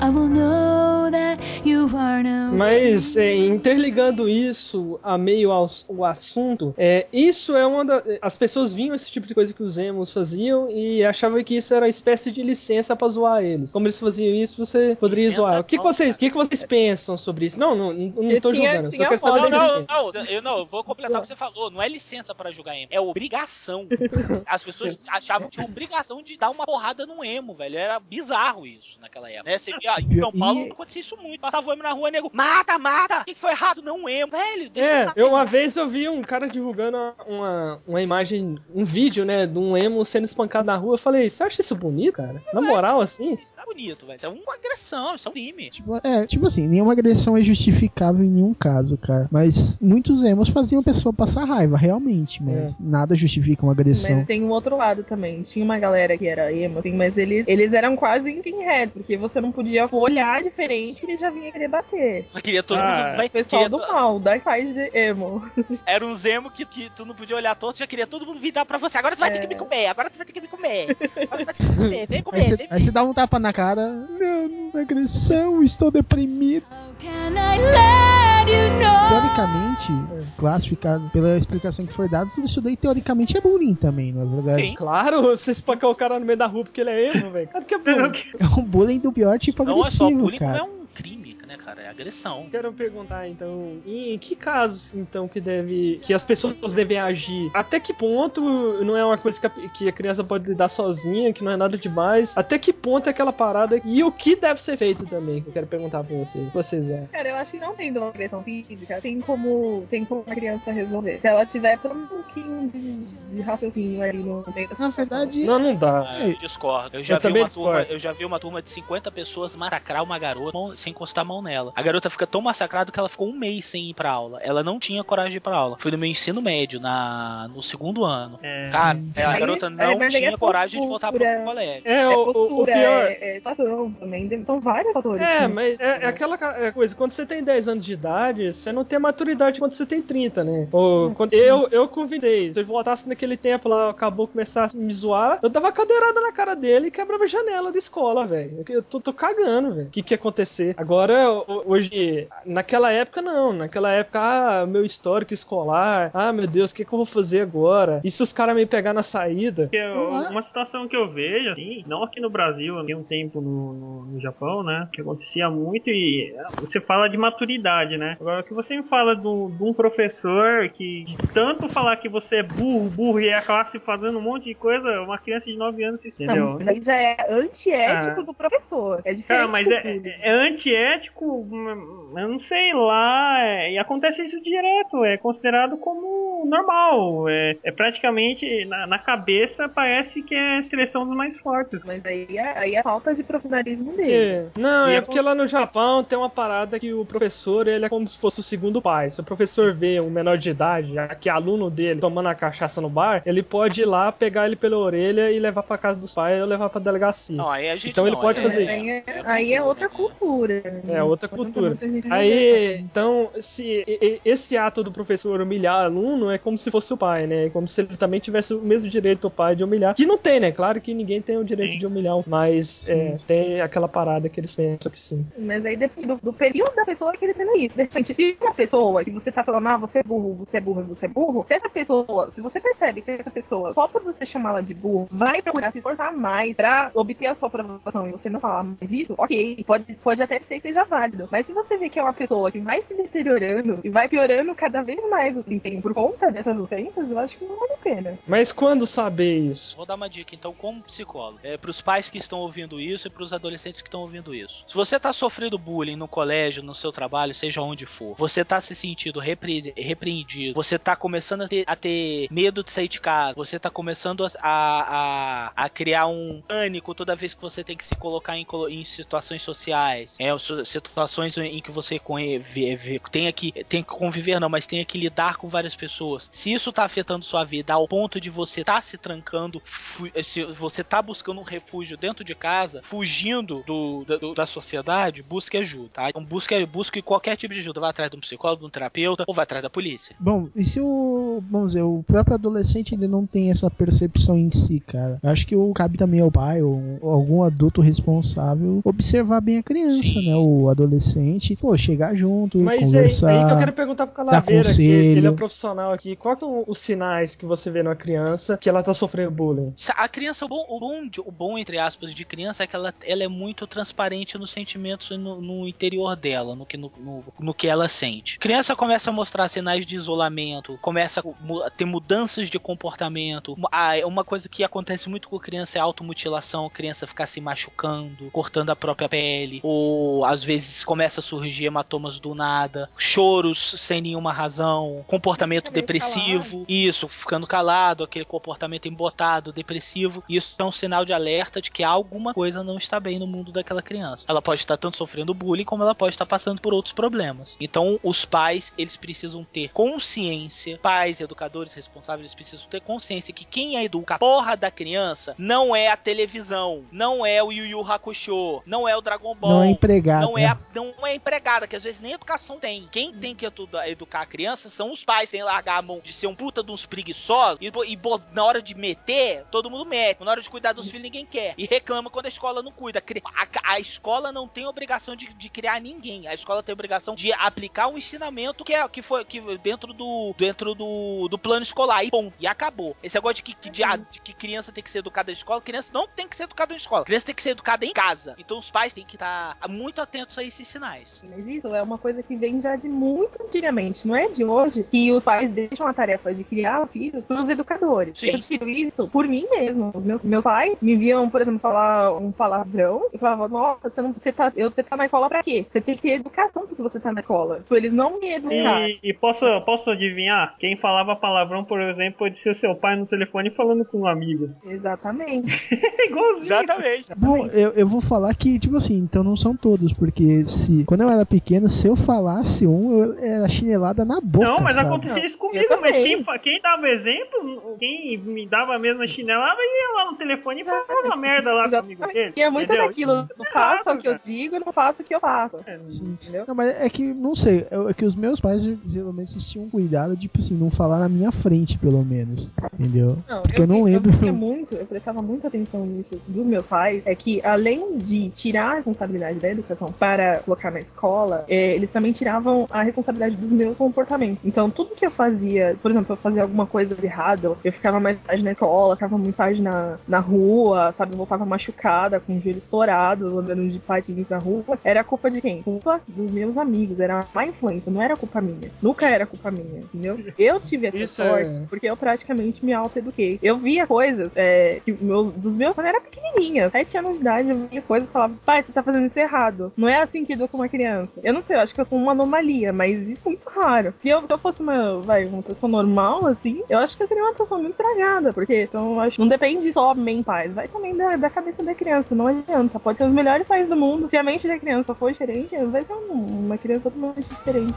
I will know that you are no Mas é, interligando isso a meio ao o assunto, é, isso é uma da, as pessoas vinham esse tipo de coisa que os emos faziam e achavam que isso era uma espécie de licença pra zoar eles. Como eles faziam isso, você poderia Licença zoar. O que, que não, vocês, o que, que vocês pensam sobre isso? Não, não, não, não tô tinha- julgando. tinha só quero saber Não, experiência. não, não, eu não, eu vou completar o que você falou. Não é licença pra jogar emo, é obrigação. As pessoas *laughs* achavam que tinha obrigação de dar uma porrada no emo, velho. Era bizarro isso naquela época. Né? Você via, em São E- Paulo acontecia isso muito. Passava o emo na rua, nego, mata, mata! O que foi errado? Não, emo, velho. Deixa É, matar. eu uma vez eu vi um cara divulgando uma, uma imagem, um vídeo, né, de um emo sendo espancado na rua. Eu falei, você acha isso bonito, cara? Na moral, assim? Isso tá bonito, velho. Isso é uma agressão, isso é um crime. Tipo, é, tipo assim, nenhuma agressão é justificável em nenhum caso, cara. Mas muitos emos faziam a pessoa passar raiva, realmente, mas nada justifica uma agressão. Mas tem um outro lado também. Tinha uma galera que era emo, assim, mas eles, eles eram quase skinhead, porque você não podia olhar diferente que ele já vinha querer bater. Eu queria todo Ah, mundo. Vai, pessoal queria do mal, Dark Side de emo. *laughs* Era um Zemo que, que tu não podia olhar todo, já queria todo mundo vir dar pra você. Agora tu vai ter que me comer, agora tu vai ter que me comer. Agora tu vai ter que me comer, vem Aí comer, vem aí você dá um tapa na cara. Não, não, agressão, estou deprimido. How can I know? Teoricamente, classificado pela explicação que foi dada, tudo isso daí teoricamente é bullying também, não é verdade? Sim. Claro, você espancar o cara no meio da rua porque ele é emo, velho. Claro que é bom. É um bullying do pior tipo Não é só agressivo, bullying, cara. é um crime, agressão. Quero perguntar então, em que casos então que deve que as pessoas devem agir? Até que ponto não é uma coisa que a, que a criança pode lidar sozinha, que não é nada demais? Até que ponto é aquela parada e o que deve ser feito também? Que eu quero perguntar pra vocês. Vocês é? Cara, eu acho que não tendo uma agressão física, tem como, tem como a criança resolver. Se ela tiver menos um pouquinho de, de raciocínio ali no meio da Na verdade, Não, não dá. Ah, eu discordo. Eu já, Eu vi uma turma, discordo. eu já vi uma turma de 50 pessoas massacrar uma garota sem encostar a mão nela. A garota fica tão massacrada que ela ficou um mês sem ir pra aula. Ela não tinha coragem de ir pra aula. Foi no meu ensino médio, na, no segundo ano. É, Cara, a garota aí, não aí é tinha coragem de voltar pro postura. colégio. É, É o, o- o postura, pior. é, é situação também. tem- São vários fatores. É, né? mas é, é aquela é coisa, quando você tem 10 anos de idade, você não tem maturidade quando você tem 30, né? Ou, quando, eu, eu com 26, se eu voltasse naquele tempo lá, acabou começasse a me zoar, eu dava cadeirada na cara dele e quebrava a janela da escola, velho. Eu, eu tô, tô cagando, velho. O que que ia acontecer? Agora, ho- hoje, naquela época não, naquela época, ah, meu histórico escolar, ah, meu Deus, o que que eu vou fazer agora? E se os caras me pegar na saída? É? uma situação que eu vejo, assim, não aqui no Brasil, tem um tempo no, no, no Japão, né? Que acontecia muito e é, você fala de maturidade, né? Agora, o que você me fala do- de um professor que de tanto falar que você é burro, burro e é a classe fazendo um monte de coisa, uma criança de 9 anos, entendeu? Não, mas aí já é antiético Ah. do professor. É diferente. Cara, mas é, é antiético, eu não sei lá, é- e acontece isso direto, é considerado como normal. É, é praticamente, na, na cabeça, parece que é a seleção dos mais fortes. Mas aí é, aí é falta de profissionalismo dele. É. Não, E é é porque lá no Japão tem uma parada que o professor, ele é como se fosse o segundo pai. Se o professor vê um menor de idade, já que é aluno dele, tomando a cachaça no bar, ele pode ir lá, pegar ele pela orelha e levar pra casa dos pais ou levar pra delegacia. Não, aí a gente Então ele não, pode é- fazer Aí é, aí é outra cultura. É outra Pode cultura. Aí, então, se esse ato do professor humilhar aluno é como se fosse o pai, né? É como se ele também tivesse o mesmo direito o pai de humilhar. Que não tem, né? Claro que ninguém tem o direito Sim. de humilhar, mas é, tem aquela parada que eles pensam que sim. Mas aí depende do, do período da pessoa que ele tá isso. De repente, se uma pessoa que você tá falando, ah, você é burro, você é burro, você é burro, se essa pessoa, se você percebe que essa pessoa, só por você chamá-la de burro, vai procurar se esforçar mais pra obter a sua aprovação e você não falar mais isso, ok, pode, pode até ser que seja válido. Mas se você vê que é uma pessoa que vai se deteriorando e vai piorando cada vez mais o desempenho por conta dessas ofensas, eu acho que não vale a pena. Mas quando saber isso? Vou dar uma dica então, como psicólogo, é, para os pais que estão ouvindo isso e para os adolescentes que estão ouvindo isso. Se você tá sofrendo bullying no colégio, no seu trabalho, seja onde for, você tá se sentindo repre- repreendido, você tá começando a ter, a ter medo de sair de casa, você tá começando a, a, a criar um pânico toda vez que você tem que se colocar em, em situações sociais, é, su- situações em que você tenha que, tem que conviver, não, mas tenha que lidar com várias pessoas. Se isso tá afetando sua vida ao ponto de você tá se trancando, se você tá buscando um refúgio dentro de casa, fugindo do, da- do- da sociedade, busque ajuda, tá? Então busque, busque qualquer tipo de ajuda. Vai atrás de um psicólogo, de um terapeuta, ou vai atrás da polícia. Bom, e se o. Vamos dizer, o próprio adolescente ele não tem essa percepção em si, cara? Eu acho que o, cabe também ao pai ou, ou algum adulto responsável observar bem a criança, Sim. né? O adolescente, pô, chegar junto, Mas é conversar. aí que eu quero perguntar pro Calaveira, que conselho. ele é profissional aqui. Quais são os sinais que você vê numa criança que ela tá sofrendo bullying? A criança, o bom, o bom, o bom, entre aspas, de criança é que ela, ela é muito transparente nos sentimentos e no, no interior dela, no que, no, no, no que ela sente. Criança começa a mostrar sinais de isolamento, começa a ter mudanças de comportamento. Ah, Uma coisa que acontece muito com criança é automutilação, a criança ficar se machucando, cortando a própria pele, ou às vezes começa a surgir hematomas do nada, choros sem nenhuma razão, comportamento depressivo, isso, ficando calado, aquele comportamento embotado, depressivo. Isso é um sinal de alerta de que alguma coisa não está bem no mundo daquela criança. Ela pode estar tanto sofrendo bullying como ela pode estar passando por outros problemas. Então, os pais, eles precisam ter consciência, pais, educadores responsáveis, eles precisam ter consciência que quem educa a porra da criança não é a televisão, não é o Yu Yu Hakusho, não é o Dragon Ball. Não é empregado. Não é, a- não é empregada, que às vezes nem educação tem. Quem tem que edu- educar a criança são os pais. Tem que largar a mão de ser um puta de uns preguiçosos e, e na hora de meter, todo mundo mete. Na hora de cuidar dos filhos, ninguém quer. E reclama quando a escola não cuida. A, a escola não tem obrigação de, de criar ninguém. A escola tem obrigação de aplicar o ensinamento que é que foi que dentro do dentro do, do plano escolar. E ponto. E acabou. Esse negócio de que, que, de, ah, de que criança tem que ser educada na escola, criança não tem que ser educada na escola. Criança tem que ser educada em casa. Então os pais têm que estar muito atentos a esses Mas isso é uma coisa que vem já de muito antigamente. Não é de hoje que os pais deixam a tarefa de criar os filhos para os educadores. Sim. Eu tiro isso por mim mesmo. Meus, meus pais me viam, por exemplo, falar um palavrão e falavam, nossa, você, não, você, tá, eu, você tá na escola pra quê? Você tem que ter educação porque você tá na escola. Tipo, eles não me educaram. E, e posso, posso adivinhar? Quem falava palavrão, por exemplo, pode ser seu pai no telefone falando com um amigo. *laughs* Exatamente. É *laughs* igualzinho. Exatamente. Bom, eu, eu vou falar que, tipo assim, então não são todos, porque se quando eu era pequeno, se eu falasse um, eu era chinelada na boca. Não, mas sabe? acontecia isso Eu comigo, mas quem, quem dava exemplo, quem me dava a mesma chinelada, ia lá no telefone e falava merda lá com o amigo dele. E é muito entendeu? daquilo. Não faço o que eu digo, não faço o que eu faço. Sim. Entendeu? Não, mas é que, não sei, é é que os meus pais geralmente eles tinham cuidado, tipo assim, não falar na minha frente, pelo menos. Entendeu? Porque eu não lembro. Eu, muito, eu prestava muita atenção nisso dos meus pais. É que além de tirar a responsabilidade da educação para colocar na escola, é, eles também tiravam a responsabilidade dos meus comportamentos. Então, tudo que eu fazia, por exemplo, eu fazia alguma coisa de errado, eu ficava mais tarde na escola, ficava muito tarde na, na rua, sabe? Eu voltava machucada, com o joelho estourado, andando de patins na rua. Era culpa de quem? Culpa dos meus amigos. Era má influência, não era culpa minha. Nunca era culpa minha, entendeu? Eu tive essa Isso é- sorte porque eu praticamente me auto-eduquei. Eu via coisas é, que meus, dos meus quando eu era pequenininha, sete anos de idade, eu via coisas e falava, pai, você tá fazendo isso errado. Não é assim que educa uma criança. Eu não sei, eu acho que eu sou uma anomalia, mas isso é muito raro. Se eu, se eu fosse uma, vai, uma pessoa normal, assim, eu acho que eu seria uma pessoa muito estragada, porque então, acho, não depende só mentais, vai também da, da cabeça da criança, não adianta. Pode ser os melhores pais do mundo, se a mente da criança for diferente, vai ser um- uma criança totalmente diferente.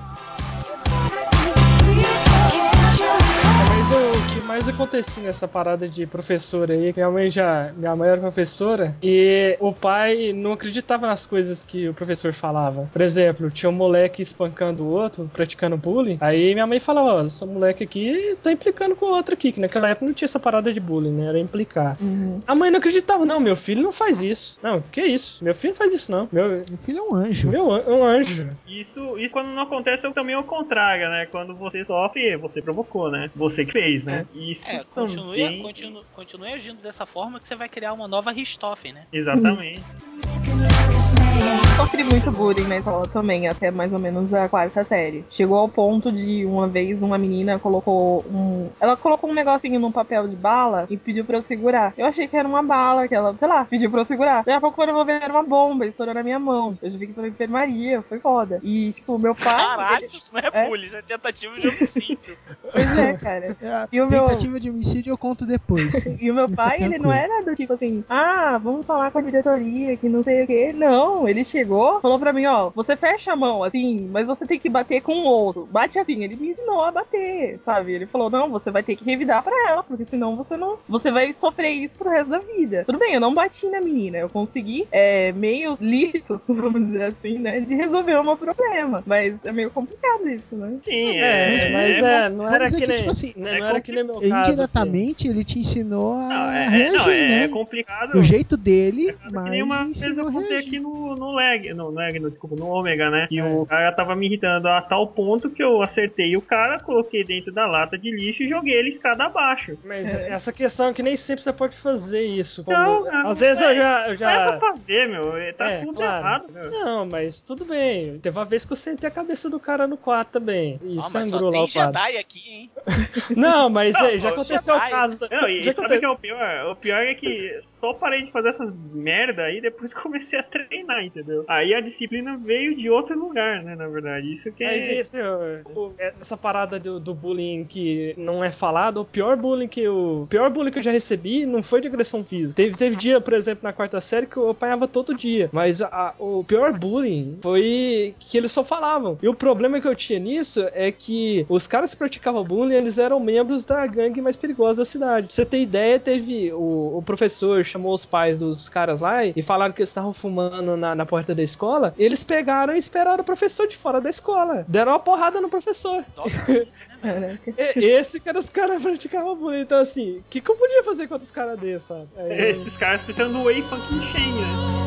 Mas o que mais acontecia nessa parada de professora aí, minha mãe já. Minha mãe era professora e o pai não acreditava nas coisas que o professor falava. Por exemplo, tinha um moleque espancando o outro, praticando bullying. Aí minha mãe falava, ó, esse moleque aqui tá implicando com o outro aqui, que naquela época não tinha essa parada de bullying, né? Era implicar. A mãe não acreditava, não, meu filho não faz isso. Não, que isso? Meu filho não faz isso, não. Meu, Meu filho é um anjo. meu an- é um anjo. Isso, isso quando não acontece é também o contrário, né? Quando você sofre, você provocou, né? Você que fez, né? Isso É, continue, também... continue, continue agindo dessa forma que você vai criar uma nova Richthofen, né? Exatamente. Sofri muito bullying na escola também, até mais ou menos a quarta série. Chegou ao ponto de uma vez uma menina colocou um. Ela colocou um negocinho num papel de bala e pediu pra eu segurar. Eu achei que era uma bala, que ela, sei lá, pediu pra eu segurar. Daqui a pouco quando eu vou ver era uma bomba, estourou na minha mão. Eu já vi que pra enfermaria, foi foda. E, tipo, meu pai. Caralho, ele- isso não é, É? bullying, isso é tentativa de homicídio. Pois é, cara. É, E o meu- tentativa de homicídio eu conto depois. *laughs* E o meu pai, ele não era do tipo assim, ah, vamos falar com a diretoria, que não sei o quê. Não, ele chegou, falou pra mim, ó, você fecha a mão assim, mas você tem que bater com o osso. Bate assim, ele me ensinou a bater, sabe? Ele falou, não, você vai ter que revidar pra ela, porque senão você não. Você vai sofrer isso pro resto da vida. Tudo bem, eu não bati na menina, eu consegui é, meios lícitos, *laughs* vamos dizer assim, né? De resolver o meu problema. Mas é meio complicado isso, né? Sim, É, é. mas é, é, não era que que, nem. tipo assim, não é era que nem meu caso. Indiretamente ele te ensinou a Não, é, é, reagir, não, é, né? é complicado. Do jeito dele, É que mas nem uma vez eu contei aqui no, no lag, no, no lag, no, desculpa, no Ômega, né? Que É. o cara tava me irritando a tal ponto que eu acertei o cara, coloquei dentro da lata de lixo e joguei ele escada abaixo. Mas essa questão é que nem sempre você pode fazer isso. como- Não, não, Às vezes é, eu já. eu Não é já... pra fazer, meu. Tá É, tudo claro. errado, meu. Não, mas tudo bem. Teve uma vez que eu sentei a cabeça do cara no quarto também. E só sangrou lá o quadro. Jedi aqui, hein? *laughs* Não, mas Não, é, já aconteceu o caso. Não, e *laughs* já sabe o que é o pior? O pior é que só parei de fazer essas merda aí depois *laughs* comecei a treinar, entendeu? Aí a disciplina veio de outro lugar, né, na verdade. Isso que Mas é. esse, o- o- essa parada do, do bullying que não é falado, o pior bullying que eu. O pior bullying que eu já recebi não foi de agressão física. Teve, teve dia, por exemplo, na quarta série que eu apanhava todo dia. Mas a- o pior bullying foi que eles só falavam. E o problema que eu tinha nisso é que os caras que praticavam bullying, eles eram membros da gangue mais perigosa da cidade. Pra você ter ideia, teve o, o professor chamou os pais dos caras lá e falaram que eles estavam fumando na, na porta da escola. Eles pegaram e esperaram o professor de fora da escola. Deram uma porrada no professor. Caraca. E- *laughs* Esse que era os caras praticavam bullying. Então, assim, o que, que eu podia fazer contra os caras desses, sabe? Aí, Esses caras precisam do Wei Funkin' Shen, né?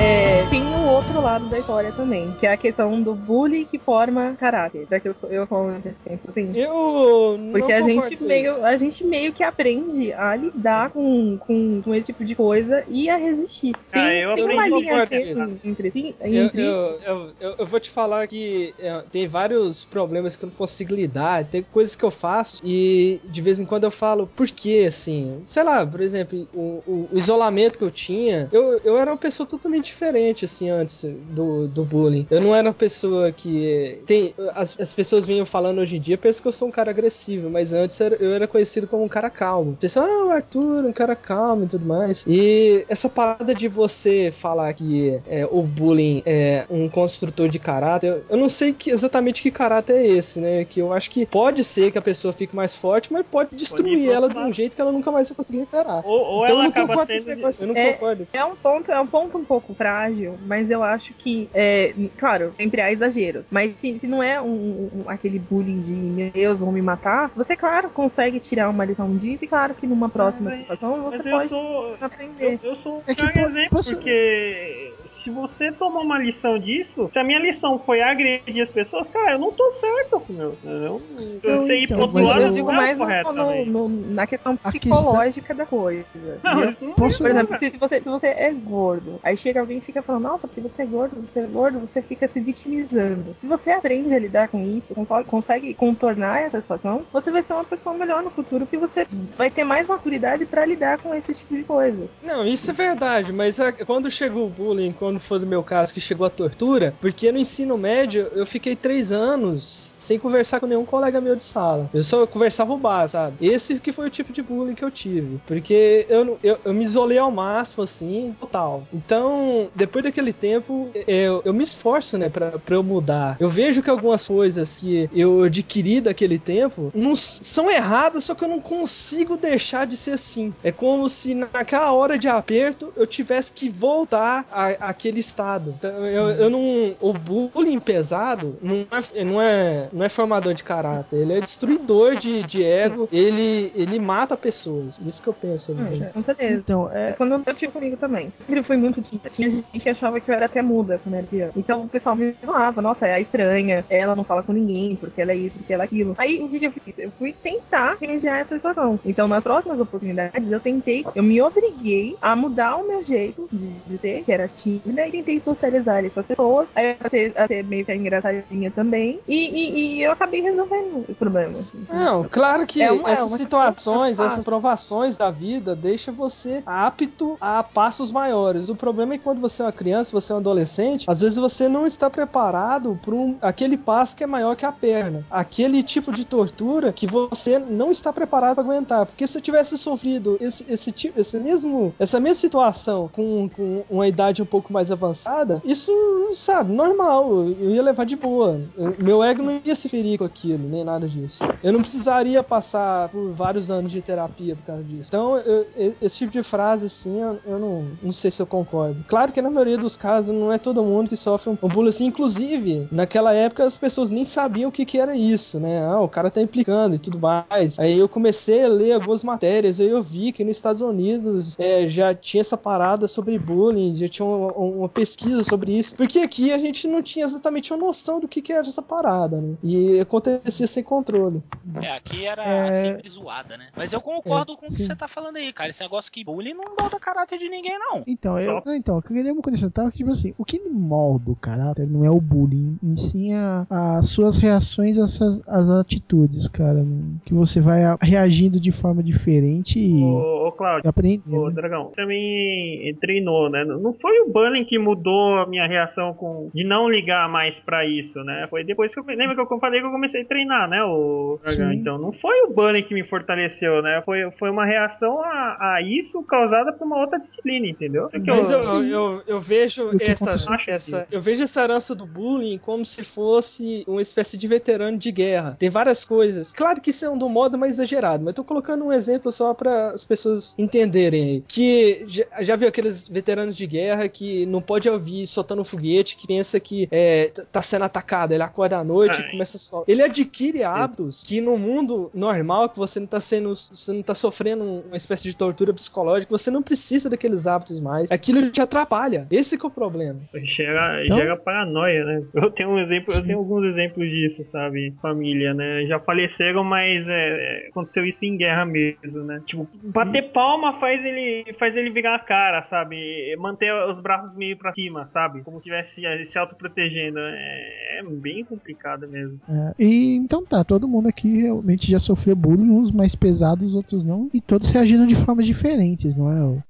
É, tem o outro lado da história também, que é a questão do bullying que forma caráter. Já que eu sou, eu sou uma penso assim. Eu não Porque a gente, meio, a gente meio que aprende a lidar com, com, com esse tipo de coisa e a resistir. Tem, Ah, eu tem uma linha isso. entre, si, Eu, entre eu, eu, eu, eu vou te falar que é, tem vários problemas que eu não consigo lidar, tem coisas que eu faço e de vez em quando eu falo por que, assim. Sei lá, por exemplo, o, o- o isolamento que eu tinha, eu, eu era uma pessoa totalmente diferente, assim, antes do, do bullying. Eu não era uma pessoa que. Tem, as, as pessoas vinham falando hoje em dia, pensam que eu sou um cara agressivo, mas antes era- eu era conhecido como um cara calmo. Pessoal, ah, o Arthur, um cara calmo e tudo mais. E essa parada de você falar que é, o bullying é um construtor de caráter, eu, eu não sei que, exatamente que caráter é esse, né? Que eu acho que pode ser que a pessoa fique mais forte, mas pode destruir ela de um jeito que ela nunca mais vai conseguir recuperar. Ou, ou Então ela acaba sendo. Eu não É, concordo. É um ponto, é um ponto um pouco frágil, mas eu acho que, é, claro, sempre há exageros. Mas se, se não é um, um- aquele bullying de meu Deus, vão me matar, você, claro, consegue tirar uma lição disso, e claro que numa próxima Mas aí- situação você Mas eu pode sou. aprender. Eu, eu sou um É que exemplo, posso- porque se você tomar uma lição disso, se a minha lição foi agredir as pessoas, cara, eu não tô certo, meu. Eu, eu Não, sei ir então, pro outro mas lado, eu digo não é mais correto no- no- na questão psicológica da coisa. Não, entendeu? isso não Posso- Por é, exemplo, se você, se você é gordo, aí chega alguém e fica falando, nossa, porque você é gordo, você é gordo, você fica se vitimizando. Se você aprende a lidar com isso, consegue, consegue contornar essa situação, você vai ser uma pessoa melhor no futuro, porque você vai ter mais maturidade pra lidar com esse tipo de coisa. Não, isso é verdade, mas é- quando chega o bullying quando for do meu caso que chegou a tortura, porque no ensino médio eu fiquei três anos sem conversar com nenhum colega meu de sala. Eu só conversava o básico, sabe? Esse que foi o tipo de bullying que eu tive. Porque eu, eu, eu me isolei ao máximo, assim, total. Então, depois daquele tempo, eu, eu me esforço, né, pra, pra eu mudar. Eu vejo que algumas coisas que eu adquiri daquele tempo não são erradas, só que eu não consigo deixar de ser assim. É como se naquela hora de aperto eu tivesse que voltar àquele estado. Então, eu, eu não. O bullying pesado não é, não é, não é formador de caráter, ele é destruidor de, de ego, ele, ele mata pessoas. Isso que eu penso. Hum, ele. com certeza. Então, é, Quando eu tive comigo também. Sempre fui muito tímida. Tinha gente que achava que eu era até muda quando era criança. Então o pessoal me zoava, nossa, é a estranha, ela não fala com ninguém, porque ela é isso, porque ela é aquilo. Aí o que eu fiz? Eu fui tentar remediar essa situação. Então, nas próximas oportunidades, eu tentei, eu me obriguei a mudar o meu jeito de, de ser, que era tímida, e tentei socializar ali com as pessoas. Aí a ser, a ser meio que engraçadinha também. E, e- e eu acabei resolvendo o problema. Não, claro que É uma- é essas uma situações, essas provações da vida deixam você apto a passos maiores. O problema é que quando você é uma criança, você é um adolescente, às vezes você não está preparado para um, aquele passo que é maior que a perna. Aquele tipo de tortura que você não está preparado para aguentar. Porque se eu tivesse sofrido esse, esse, esse mesmo, essa mesma situação com, com uma idade um pouco mais avançada, isso, sabe, normal. Eu ia levar de boa. Eu- meu ego não ia se ferir com aquilo, nem nada disso. Eu não precisaria passar por vários anos de terapia por causa disso. Então, eu- eu- esse tipo de frase, assim, eu, eu não, não sei se eu concordo. Claro que na maioria dos casos não é todo mundo que sofre um, bullying assim. Inclusive, naquela época as pessoas nem sabiam o que, que era isso, né? Ah, o cara tá implicando e tudo mais. Aí eu comecei a ler algumas matérias, aí eu vi que nos Estados Unidos é, já tinha essa parada sobre bullying, já tinha uma, uma pesquisa sobre isso. Porque aqui a gente não tinha exatamente uma noção do que, que era essa parada, né? E acontecia sem controle. É, aqui era É. sempre zoada, né? Mas eu concordo É, com o que você tá falando aí, cara. Esse negócio que bullying não molda caráter de ninguém, não. Então, eu, não, então, eu queria me acrescentar que, tipo assim, o que molda o caráter não é o bullying, em sim a- as suas reações às, às atitudes, cara. Que você vai reagindo de forma diferente e Ô, ô Cláudio, ô Dragão, você também treinou, né? Não foi o bullying que mudou a minha reação com de não ligar mais pra isso, né? Foi depois que eu lembra que eu falei que eu comecei a treinar, né, o Dragão. Sim. Então não foi o bullying que me fortaleceu, né? Foi, foi uma reação a, a isso causada por uma outra disciplina, entendeu? Mas eu, Sim. eu, eu vejo essa, essa, eu vejo essa herança do bullying como se fosse uma espécie de veterano de guerra. Tem várias coisas. Claro que isso é um do modo mais exagerado, mas tô colocando um exemplo só para as pessoas entenderem aí. Que já, já viu aqueles veteranos de guerra que não pode ouvir soltando um foguete, que pensa que é, tá sendo atacado. Ele acorda à noite Ai. Começa só. Ele adquire hábitos que no mundo normal, que você não tá sendo. Você não tá sofrendo uma espécie de tortura psicológica, você não precisa daqueles hábitos mais. Aquilo te atrapalha. Esse que é o problema. Gera, Então- gera paranoia, né? *laughs* Eu tenho um exemplo, eu tenho alguns exemplos disso, sabe? Família, né? Já faleceram, mas é, aconteceu isso em guerra mesmo, né? Tipo, bater palma faz ele faz ele virar a cara, sabe? Manter os braços meio pra cima, sabe? Como se estivesse se autoprotegendo. É, é bem complicado mesmo. É, e então tá, todo mundo aqui realmente já sofreu bullying, uns mais pesados, outros não, e todos reagindo de formas diferentes, não é?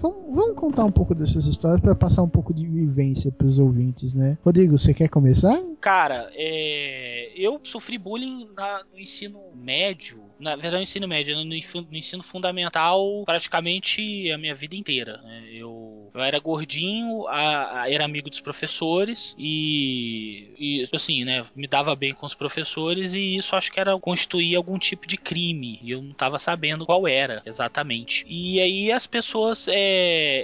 Vamos, vamos contar um pouco dessas histórias para passar um pouco de vivência pros ouvintes, né? Rodrigo, você quer começar? Cara, é, eu sofri bullying na- no ensino médio. Na verdade, no ensino médio, no, enfu- no ensino fundamental, praticamente a minha vida inteira. né? Eu, eu era gordinho, a- a- era amigo dos professores e, e, assim, né, me dava bem com os professores e isso acho que era constituir algum tipo de crime. E eu não tava sabendo qual era exatamente. E aí as pessoas, é,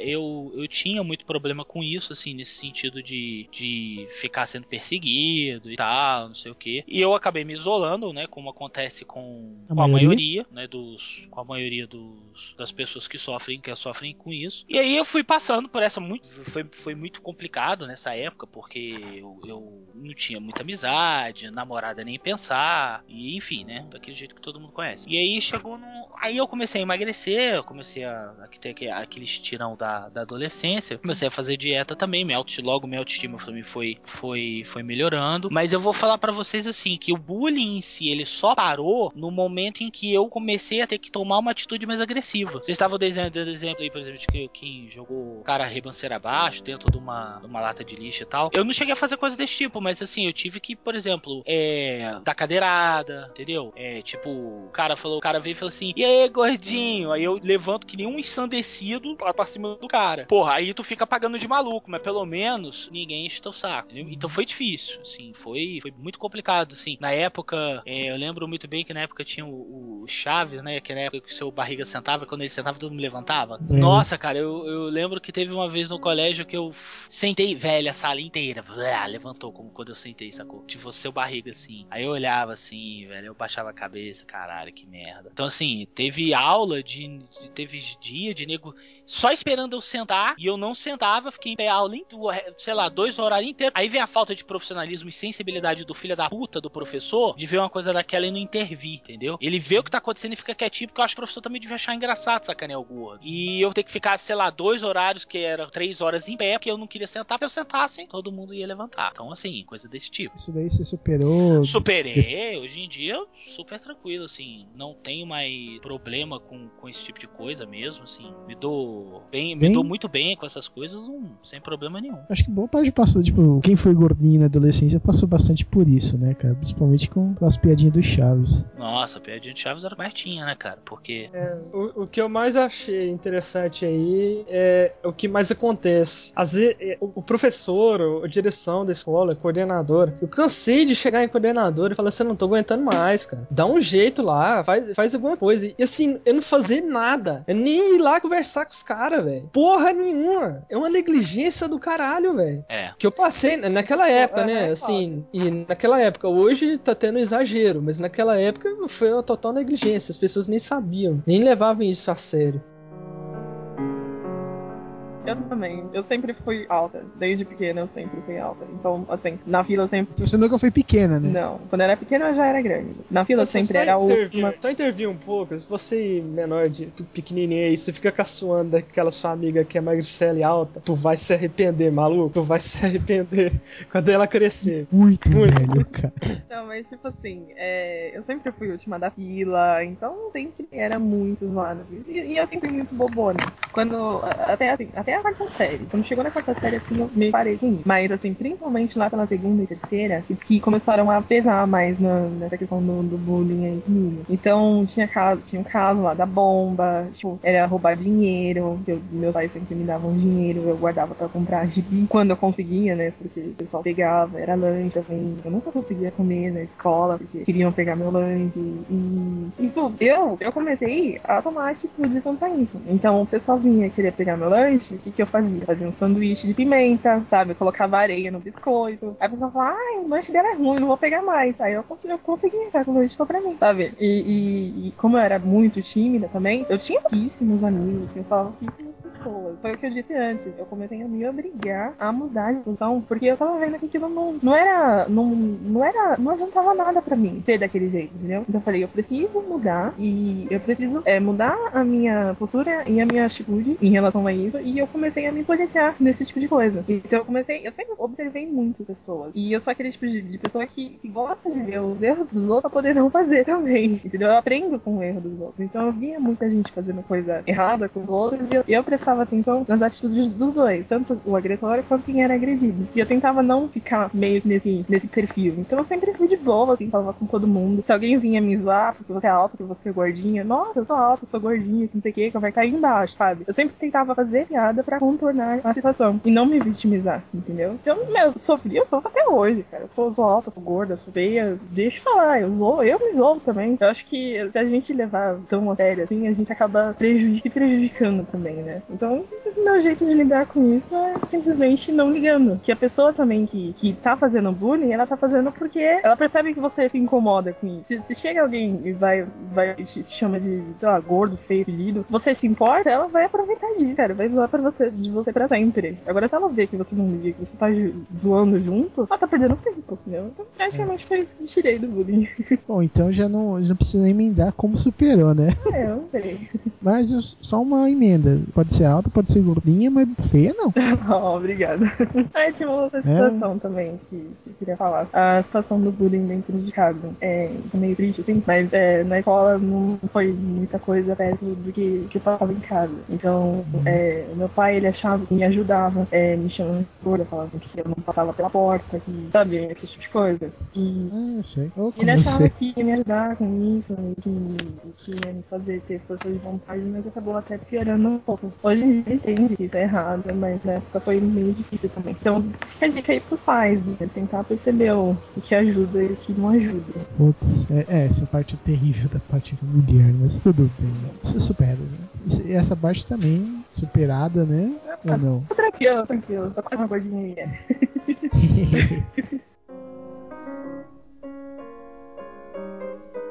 eu, eu tinha muito problema com isso, assim, nesse sentido de, de ficar sendo perseguido e tal, não sei o que. E eu acabei me isolando, né, como acontece com, A com a maioria? maioria, né, dos, com a maioria dos, das pessoas que sofrem, que sofrem com isso. E aí eu fui passando passando por essa muito. Foi, foi muito complicado nessa época, porque eu, eu não tinha muita amizade, namorada nem pensar, e enfim, né? Daquele jeito que todo mundo conhece. E aí chegou no. Aí eu comecei a emagrecer, eu comecei a, a ter aquele- aquele estirão da, da adolescência, comecei a fazer dieta também, minha autoestima, logo minha autoestima também foi, foi, foi melhorando. Mas eu vou falar pra vocês assim, que o bullying em si, ele só parou no momento em que eu comecei a ter que tomar uma atitude mais agressiva. Vocês estavam dando exemplo aí, por exemplo, de que quem jogou cara ribanceira abaixo, dentro de uma, de uma lata de lixo e tal. Eu não cheguei a fazer coisa desse tipo, mas assim, eu tive que, por exemplo, é, dar cadeirada, entendeu? É, tipo, o cara falou, o cara veio e falou assim, e aí, gordinho? Aí eu levanto que nem um ensandecido pra, cima do cara. Porra, aí tu fica pagando de maluco, mas pelo menos ninguém enche teu saco. entendeu? Então foi difícil, assim, foi, foi muito complicado, assim. Na época, é, eu lembro muito bem que na época tinha o, o Chaves, né? Que na época que o seu barriga sentava, quando ele sentava, todo mundo levantava. É. Nossa, cara, eu, eu lembro que teve uma vez no colégio que eu sentei, velho, a sala inteira, blá, levantou como quando eu sentei, sacou? Tipo, seu barriga assim. Aí eu olhava assim, velho, eu baixava a cabeça, caralho, que merda. Então, assim, teve aula de. de- teve dia de nego só esperando eu sentar e eu não sentava, fiquei em pé a aula, inte- sei lá, dois horários inteiros. Aí vem a falta de profissionalismo e sensibilidade do filho da puta do professor de ver uma coisa daquela e não intervir, entendeu? Ele vê o que tá acontecendo e fica quietinho, porque eu acho que o professor também devia achar engraçado sacanear o gordo. E eu ter que ficar, sei lá, dois horários, que era três horas em pé, porque eu não queria sentar. Se eu sentasse, todo mundo ia levantar. Então, assim, coisa desse tipo. Isso daí você superou. Superei, hoje em dia super tranquilo, assim, não tenho mais problema com, com esse tipo de coisa mesmo, assim, me dou bem, me Bem- dou muito bem com essas coisas, não, sem problema nenhum. Acho que boa parte passou, tipo, quem foi gordinho na adolescência passou bastante por isso, né, cara? Principalmente com as piadinhas do Chaves. Nossa, a piadinha de Chaves era mais tinha, né, cara? Porque É, o, o que eu mais achei interessante aí é o que mais acontece. Às vezes, é, o, professor, o- a direção da escola, o coordenador, eu cansei de chegar em coordenador e falar assim, eu não tô aguentando mais, cara. Dá um jeito lá, faz, faz alguma coisa. E assim, eu não fazer nada. Eu nem ir lá conversar com os caras, velho. Porra nenhuma. É uma negligência do caralho, velho. é, Que eu passei naquela época, é, né? é Assim, e naquela época, hoje tá tendo exagero, mas naquela época foi uma total negligência. As pessoas nem sabiam, nem levavam isso a sério. Eu também. Eu sempre fui alta. Desde pequena eu sempre fui alta. Então, assim, na fila eu sempre. Então você nunca foi pequena, né? Não. Quando eu era pequena eu já era grande. Na fila eu sempre era intervir- última. Só intervir um pouco, se você menor de pequenininho aí, você fica caçoando daquela sua amiga que é magricela e alta, tu vai se arrepender, maluco. Tu vai se arrepender *laughs* quando ela crescer. Muito, Muito. velho, cara. Não, mas tipo assim, é, eu sempre fui última da fila, então sempre era muito zoada. E, e eu sempre fui muito bobona. Quando. Até assim, até a quarta série. Quando chegou na quarta série, assim, eu meio parei com isso. Mas assim, principalmente lá pela segunda e terceira, que, começaram a pesar mais na- nessa questão do, do bullying aí comigo. Então tinha caso, tinha um caso lá da bomba, tipo, era roubar dinheiro, eu- meus pais sempre me davam dinheiro, eu guardava pra comprar gibi quando eu conseguia, né? Porque o pessoal pegava, era lanche também. Eu nunca conseguia comer na escola, porque queriam pegar meu lanche. E, e eu, eu comecei a tomar atitude quanto a isso. Então o pessoal vinha querer pegar meu lanche, que, que eu fazia? Fazia um sanduíche de pimenta, sabe? Eu colocava areia no biscoito. Aí a pessoa falava, ai, o lanche dela é ruim, não vou pegar mais. Aí eu consegui, eu consegui entrar com o lanche só pra mim, sabe? E, e- e como eu era muito tímida também, eu tinha pouquíssimos amigos, eu falava pouquíssimas Foi o que eu disse antes. Eu comecei a me obrigar a mudar de posição, porque eu tava vendo que aquilo não, não era. Não, não era. Não adiantava nada pra mim ser daquele jeito, entendeu? Então eu falei, eu preciso mudar e eu preciso é, mudar a minha postura e a minha atitude em relação a isso. E eu comecei a me policiar nesse tipo de coisa. Então eu comecei, eu sempre observei muitas pessoas. E eu sou aquele tipo de, de pessoa que, que gosta de ver os erros dos outros pra poder não fazer também. Entendeu? Eu aprendo com o erro dos outros. Então eu via muita gente fazendo coisa errada com os outros e eu, eu prestava atenção nas atitudes dos dois, tanto o agressor quanto quem era agredido. E eu tentava não ficar meio que nesse, nesse perfil. Então eu sempre fui de boa, assim, falava com todo mundo. Se alguém vinha me zoar porque você é alta, porque você é gordinha, nossa, eu sou alta, eu sou gordinha, não sei o que, conversa aí embaixo, sabe? Eu sempre tentava fazer piada pra contornar a situação e não me vitimizar, entendeu? Então, meu, eu sofri, eu sofro até hoje, cara. Eu sou, sou alta, sou gorda, sou feia. Deixa eu falar, eu zoo, eu me zoo também. Eu acho que se a gente levar tão a sério assim, a gente acaba prejudic se prejudicando também, né? Então, o meu jeito de lidar com isso é simplesmente não ligando. Que a pessoa também que, que tá fazendo bullying, ela tá fazendo porque ela percebe que você se incomoda com isso. Se, se chega alguém e vai, vai te chama de, sei lá, gordo, feio, pedido, você se importa, ela vai aproveitar disso, cara. Vai zoar pra você, de você pra sempre. Agora, se ela vê que você não liga, que você tá zoando junto, ela tá perdendo tempo, entendeu? Então, praticamente foi isso que eu tirei do bullying. *laughs* Bom, então já não, já não precisa emendar como superou, né? é, eu sei. Mas só uma emenda. Pode ser alta, pode ser gordinha, mas feia não. *laughs* Oh, obrigada. Aí tinha uma outra situação também que, que eu queria falar. A situação do bullying dentro de casa. É meio triste, assim, mas é, na escola não foi muita coisa perto do que, que eu passava em casa. Então, é, meu pai, ele achava que me ajudava, é, me chamando de gorda, falava que eu não passava pela porta, que, sabe, esse tipo de coisa. E Ah, sei. Ou ele achava que ia me ajudar com isso, que, que ia me fazer ter força de vontade, mas acabou até piorando um pouco. Hoje em dia que isso é errado, mas na época foi meio difícil também. Então fica a dica aí pros pais, né? Tentar perceber o, que ajuda e o que não ajuda. Putz, é, é, essa parte terrível da parte da mulher, mas tudo bem. Você supera, né? E essa parte também superada, né? Ou não? Tô tranquilo, tranquilo. Tô com uma gordinha *laughs*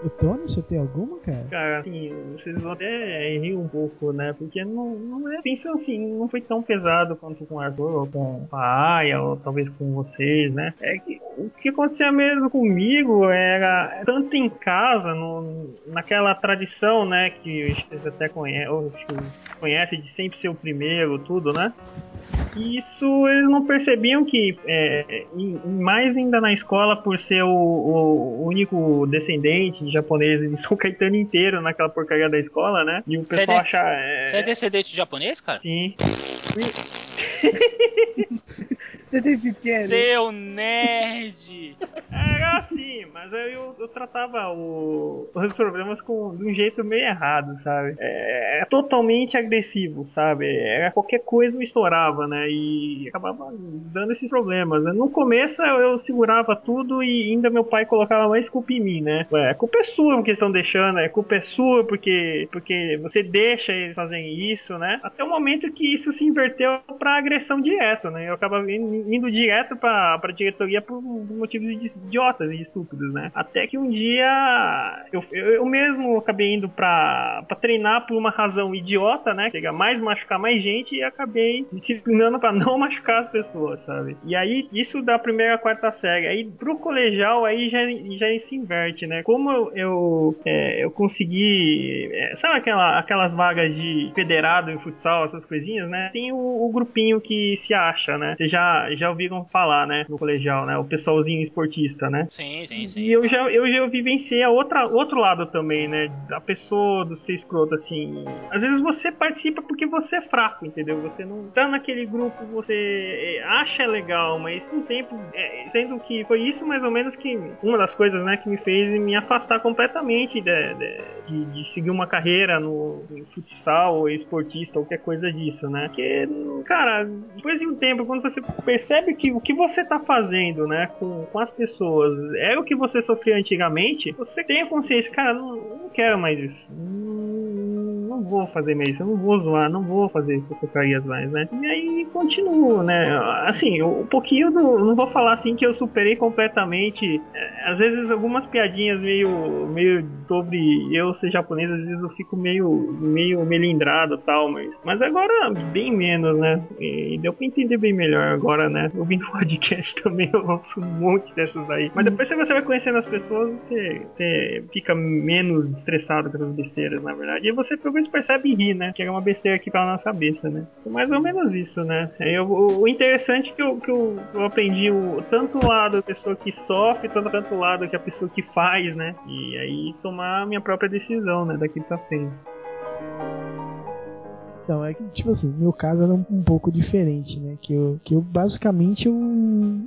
o Tony, você tem alguma, cara? Cara, assim, vocês vão até rir um pouco, né? Porque não, não é. Pensando assim, não foi tão pesado quanto com o Arthur, ou com a Aya, ou talvez com vocês, né? É que o que acontecia mesmo comigo era tanto em casa, no, naquela tradição, né? Que vocês até conhecem, conhece de sempre ser o primeiro, tudo, né? E isso eles não percebiam que, é, mais ainda na escola, por ser o, o único descendente de japoneses de São *laughs* Caetano inteiro naquela porcaria da escola, né? E o Você é pessoal de- acha. é, Você é descendente de japonês, cara? Sim. Você tem pequeno? Seu nerd! Era assim, mas eu, eu, eu tratava o- os problemas com, de um jeito meio errado, sabe? É, é totalmente agressivo, sabe? Era qualquer coisa eu estourava, né? E acabava dando esses problemas. né? No começo eu, eu segurava tudo e ainda meu pai colocava mais culpa em mim, né? Ué, a culpa é sua porque estão deixando, a culpa é sua porque, porque você deixa eles fazerem isso, né? Até o momento que isso se inverteu pra agressão direta, né? Eu acabava indo, indo direto pra, pra diretoria por motivos idiotas e estúpidos, né? Até que um dia eu, eu, mesmo acabei indo pra, treinar por uma razão idiota, né? Chega mais machucar mais gente e acabei disciplinando pra *laughs* não machucar as pessoas, sabe? E aí, isso da primeira quarta série. Aí pro colegial, aí já, já se inverte, né? Como eu, eu, é, eu consegui. é, sabe aquela, aquelas vagas de federado em futsal, essas coisinhas, né? Tem o, o grupinho que se acha, né? Vocês já, já ouviram falar, né? No colegial, né? O pessoalzinho esportista, né? Sim, sim, sim. E eu já, eu já vivenciei a outra, outro lado também, né? Da pessoa do ser escroto, assim. Às vezes você participa porque você é fraco, entendeu? Você não tá naquele grupo, você é, acha legal, mas com tempo, é, sendo que foi isso mais ou menos que uma das coisas, né, que me fez me afastar completamente de, de, de- de seguir uma carreira no, no futsal ou esportista ou qualquer coisa disso, né? Porque, cara, depois de um tempo, quando você percebe que o que você tá fazendo, né, com, com as pessoas é o que você sofria antigamente, você tem a consciência, cara, não, não quero mais isso. Não, não vou fazer mais isso, eu não vou zoar, não vou fazer essas socarias mais, né? E aí continuo, né? Assim, um pouquinho do. Não vou falar assim que eu superei completamente. É, Às vezes algumas piadinhas meio. meio sobre eu ser japonês, às vezes eu fico meio. meio melindrado tal, mas. Mas agora bem menos, né? E deu pra entender bem melhor agora, né? Ouvindo *laughs* podcast também, eu ouço um monte dessas aí. Mas depois você vai conhecendo as pessoas, você, você fica menos estressado com essas besteiras, na verdade. E você pelo menos percebe e ri, né? Que é uma besteira aqui pra nossa cabeça, né? É mais ou menos isso, né? Aí eu- o, interessante é que eu, que eu, eu aprendi o, tanto lado da pessoa que sofre, tanto, tanto lado que a pessoa que faz, né? E aí tomar a minha própria decisão, né? Daqui pra frente. Então, é que, tipo assim, meu caso era um, um pouco diferente, né? Que eu, que eu basicamente eu,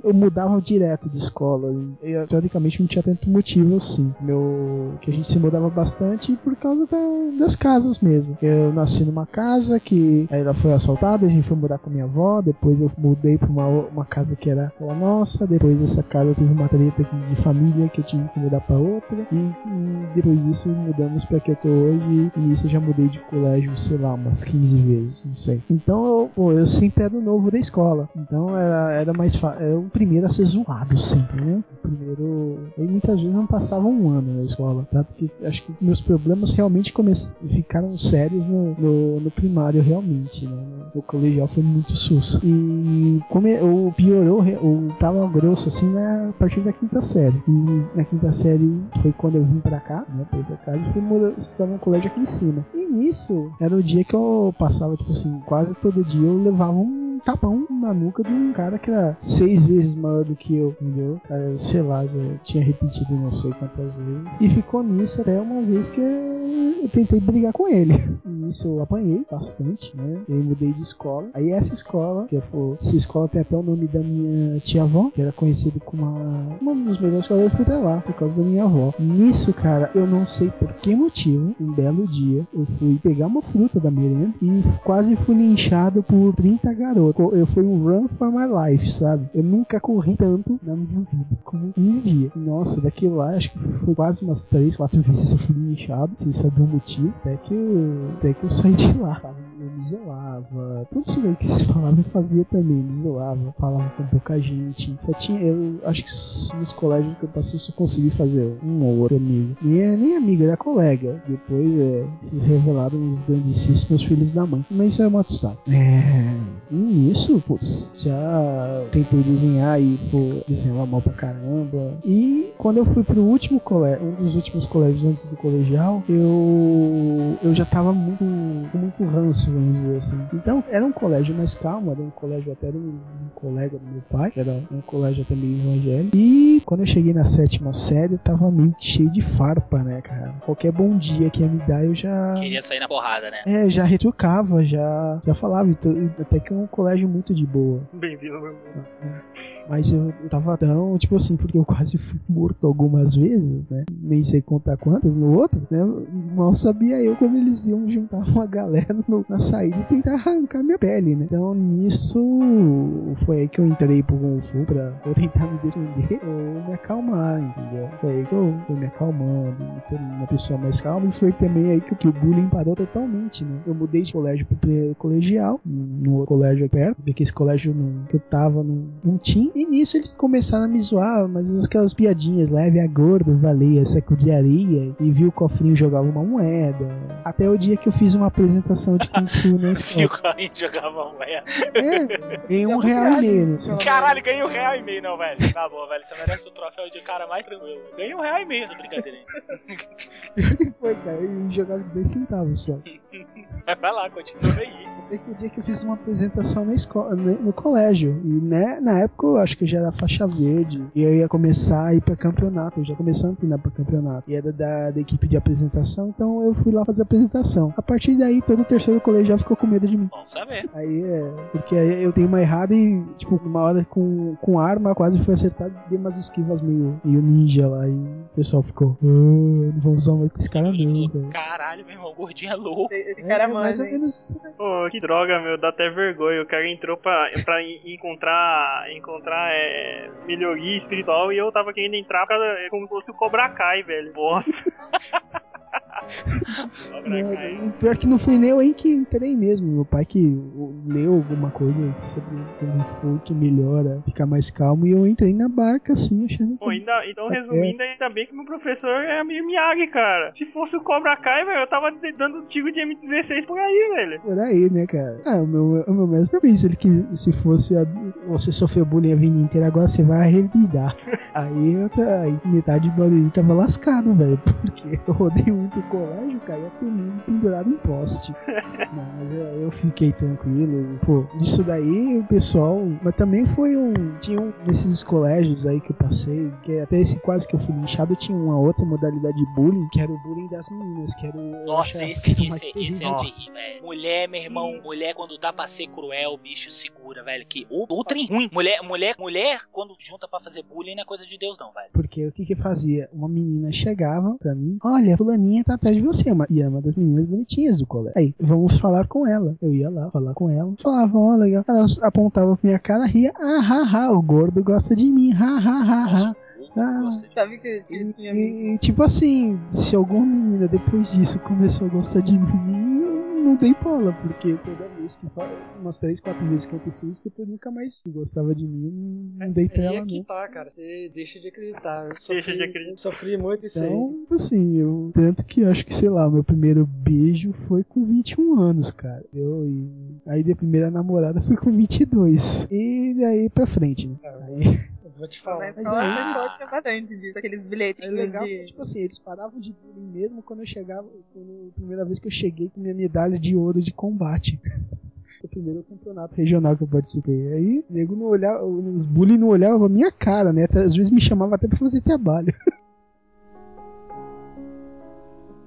eu mudava direto de escola. Eu, teoricamente não tinha tanto motivo assim. Meu, que a gente se mudava bastante por causa da- das casas mesmo. Eu nasci numa casa que ela foi assaltada, a gente foi mudar com a minha avó, depois eu mudei pra uma, uma casa que era, era nossa, depois dessa casa teve uma treta de família que eu tive que mudar pra outra, e, e depois disso mudamos pra que eu tô hoje, e nisso eu já mudei de colégio, sei lá, umas 15 15 vezes, não sei. Então, eu, pô, eu sempre era o novo da escola. Então era, era mais fácil. Era o primeiro a ser zoado sempre, né? O primeiro. E muitas vezes não passava um ano na escola. Tanto que acho que meus problemas realmente come... ficaram sérios no, no, no primário, realmente, né? No colegial foi muito sus. E como o piorou, o tava grosso assim na a partir da quinta série. E na quinta série foi quando eu vim pra cá, né? Pra essa casa e fui morar, estudar num colégio aqui em cima. E nisso era o dia que eu passava, tipo assim, quase todo dia eu levava um tapão na nuca de um cara que era seis vezes maior do que eu, entendeu? Sei lá, já tinha repetido não sei quantas vezes. E ficou nisso até uma vez que eu tentei brigar com ele. *laughs* E nisso eu apanhei bastante, né? Eu mudei de escola. Aí essa escola, que foi, essa escola tem até o nome da minha tia-avó, que era conhecida como uma, uma das melhores escolas, eu fui até lá, por causa da minha avó. Nisso, cara, eu não sei por que motivo, um belo dia, eu fui pegar uma fruta da merenda e quase fui linchado por 30 garotos. Eu fui um run for my life, sabe? Eu nunca corri tanto na minha vida como um dia. Nossa, daquilo lá, acho que foi quase umas 3, 4 vezes eu fui linchado, sem saber o motivo, até que eu, até que eu saí de lá. Me isolava, tudo isso que vocês falavam eu fazia também, me isolava, falava com pouca gente. Só tinha, eu acho que nos colégios que eu passei eu só consegui fazer um ou outro amigo. Nem, nem amigo, era colega. Depois é, se revelaram os grandíssimos filhos da mãe. Mas isso é uma história. É. E nisso, putz, já tentei desenhar e pô, desenhava mal pra caramba. E quando eu fui pro último colégio, um dos últimos colégios antes do colegial, eu eu já tava muito com muito ranço, vamos dizer assim. Então, era um colégio mais calmo, era um colégio até de um, um colega do meu pai, era um colégio até meio evangélico. E quando eu cheguei na sétima série, eu tava meio cheio de farpa, né, cara? Qualquer bom dia que ia me dar, eu já. Queria sair na porrada, né? É, já retrucava, já, já falava. Então, até que é um colégio muito de boa. Bem-vindo meu. Mas eu, eu tava tão, tipo assim, porque eu quase fui morto algumas vezes, né? Nem sei contar quantas no outro, né? Mal sabia eu como eles iam juntar uma galera no, na saída e tentar arrancar minha pele, né? Então nisso foi aí que eu entrei pro Kung Fu pra ou tentar me defender ou me acalmar, entendeu? Foi aí que eu fui me acalmando, uma pessoa mais calma e foi também aí que, que o bullying parou totalmente, né? Eu mudei de colégio pro colegial, no colégio perto, porque esse colégio não, que eu tava não, não tinha e nisso eles começaram a me zoar, mas aquelas piadinhas, leve a gordo, valia, saco de areia, e viu o cofrinho jogava uma moeda. Até o dia que eu fiz uma apresentação de Kung Fu *laughs* na E o escola. Corinho jogava moeda. É, em um real e meio. Assim. Caralho, ganhei um real e meio, não, velho. Tá bom, velho. Você merece o troféu de cara mais tranquilo. Ganhei um real e meio na brincadeira. *laughs* Foi, cara, e jogava de 10 centavos só. *laughs* Vai lá, continua aí. Até que o dia que eu fiz uma apresentação na escola, né, no colégio. E né, na época eu acho que eu já era faixa verde. E eu ia começar a ir pra campeonato. Eu já comecei a treinar pra campeonato. E era da, da equipe de apresentação, então eu fui lá fazer a apresentação. A partir daí, todo o terceiro colegial ficou com medo de mim. Bom saber. Aí é. Porque aí eu dei uma errada e, tipo, uma hora com, com arma quase fui acertado. Dei umas esquivas meio, meio ninja lá. E o pessoal ficou. "Ah, não vamos usar mais com esse cara não, cara. Caralho, meu irmão, gordinho é louco. Esse É, cara é mais ou menos isso, né? Pô, que droga, meu, dá até vergonha. O cara entrou pra, pra en- encontrar, encontrar é, melhoria espiritual e eu tava querendo entrar pra, como se fosse o Cobra Kai, velho. Bosta. *laughs* Cobra Não, pior que não fui nem eu que entrei mesmo. Meu pai que leu alguma coisa sobre como foi que melhora, ficar mais calmo. E eu entrei na barca assim, achando que. ainda, então resumindo, ainda bem que meu professor é meio Miyagi, cara. Se fosse o Cobra Kai, velho, eu tava dando tiro de M16 por aí, velho. Por aí, né, cara? Ah, o meu, o meu mestre também, se ele quis, se fosse a- você sofreu bullying a vida inteira, agora você vai revidar. *laughs* aí, eu, aí metade do Barueri tava lascado, velho, *laughs* porque eu rodei muito o colégio, cara, ia ter mundo pendurado em poste. *laughs* Não, mas eu, eu fiquei tranquilo. Pô, isso daí o pessoal. Mas também foi um. Tinha um desses colégios aí que eu passei, que até esse quase que eu fui linchado, tinha uma outra modalidade de bullying, que era o bullying das meninas, que era o. Nossa, esse, esse, esse, é o de velho. Mulher, meu irmão, mulher quando dá pra ser cruel, bicho segura, velho. Que o, o trem ruim. Mulher, mulher, mulher, quando junta pra fazer bullying, não é coisa de Deus, não, velho. Porque o que que fazia? Uma menina chegava pra mim, olha, fulaninha tá atrás de você, uma- e é uma das meninas bonitinhas do colégio. Aí, vamos falar com ela. Eu ia lá falar com ela, falava, ó, legal. Ela apontava pra minha cara, ria, ah, ha, ha, o gordo gosta de mim, ha, ha, ha, ha. Ah. Sabe que E, e, tipo assim, se alguma menina depois disso começou a gostar de mim, não dei bola, porque toda vez que fala, umas três, quatro vezes que aconteceu isso, depois nunca mais gostava de mim, não dei E trela aqui não. tá, cara. Você deixa de acreditar. Eu Deixa sofri, de acreditar. Sofri muito isso aí. Então, assim, eu. Tanto que acho que, sei lá, o meu primeiro beijo foi com 21 anos, cara. Eu e. Aí da primeira namorada foi com 22. E daí pra frente, né? Aí, Eu vou te falar. Mas aí- pode ter bastante disso, aqueles bilhetes é legal, de... tipo assim, eles paravam de bullying mesmo quando eu chegava. Quando, a primeira vez que eu cheguei com minha medalha de ouro de combate. *laughs* O primeiro campeonato regional que eu participei. Aí, o nego não olhava, os bullying não olhavam a minha cara, né? Às vezes me chamava até pra fazer trabalho. *laughs*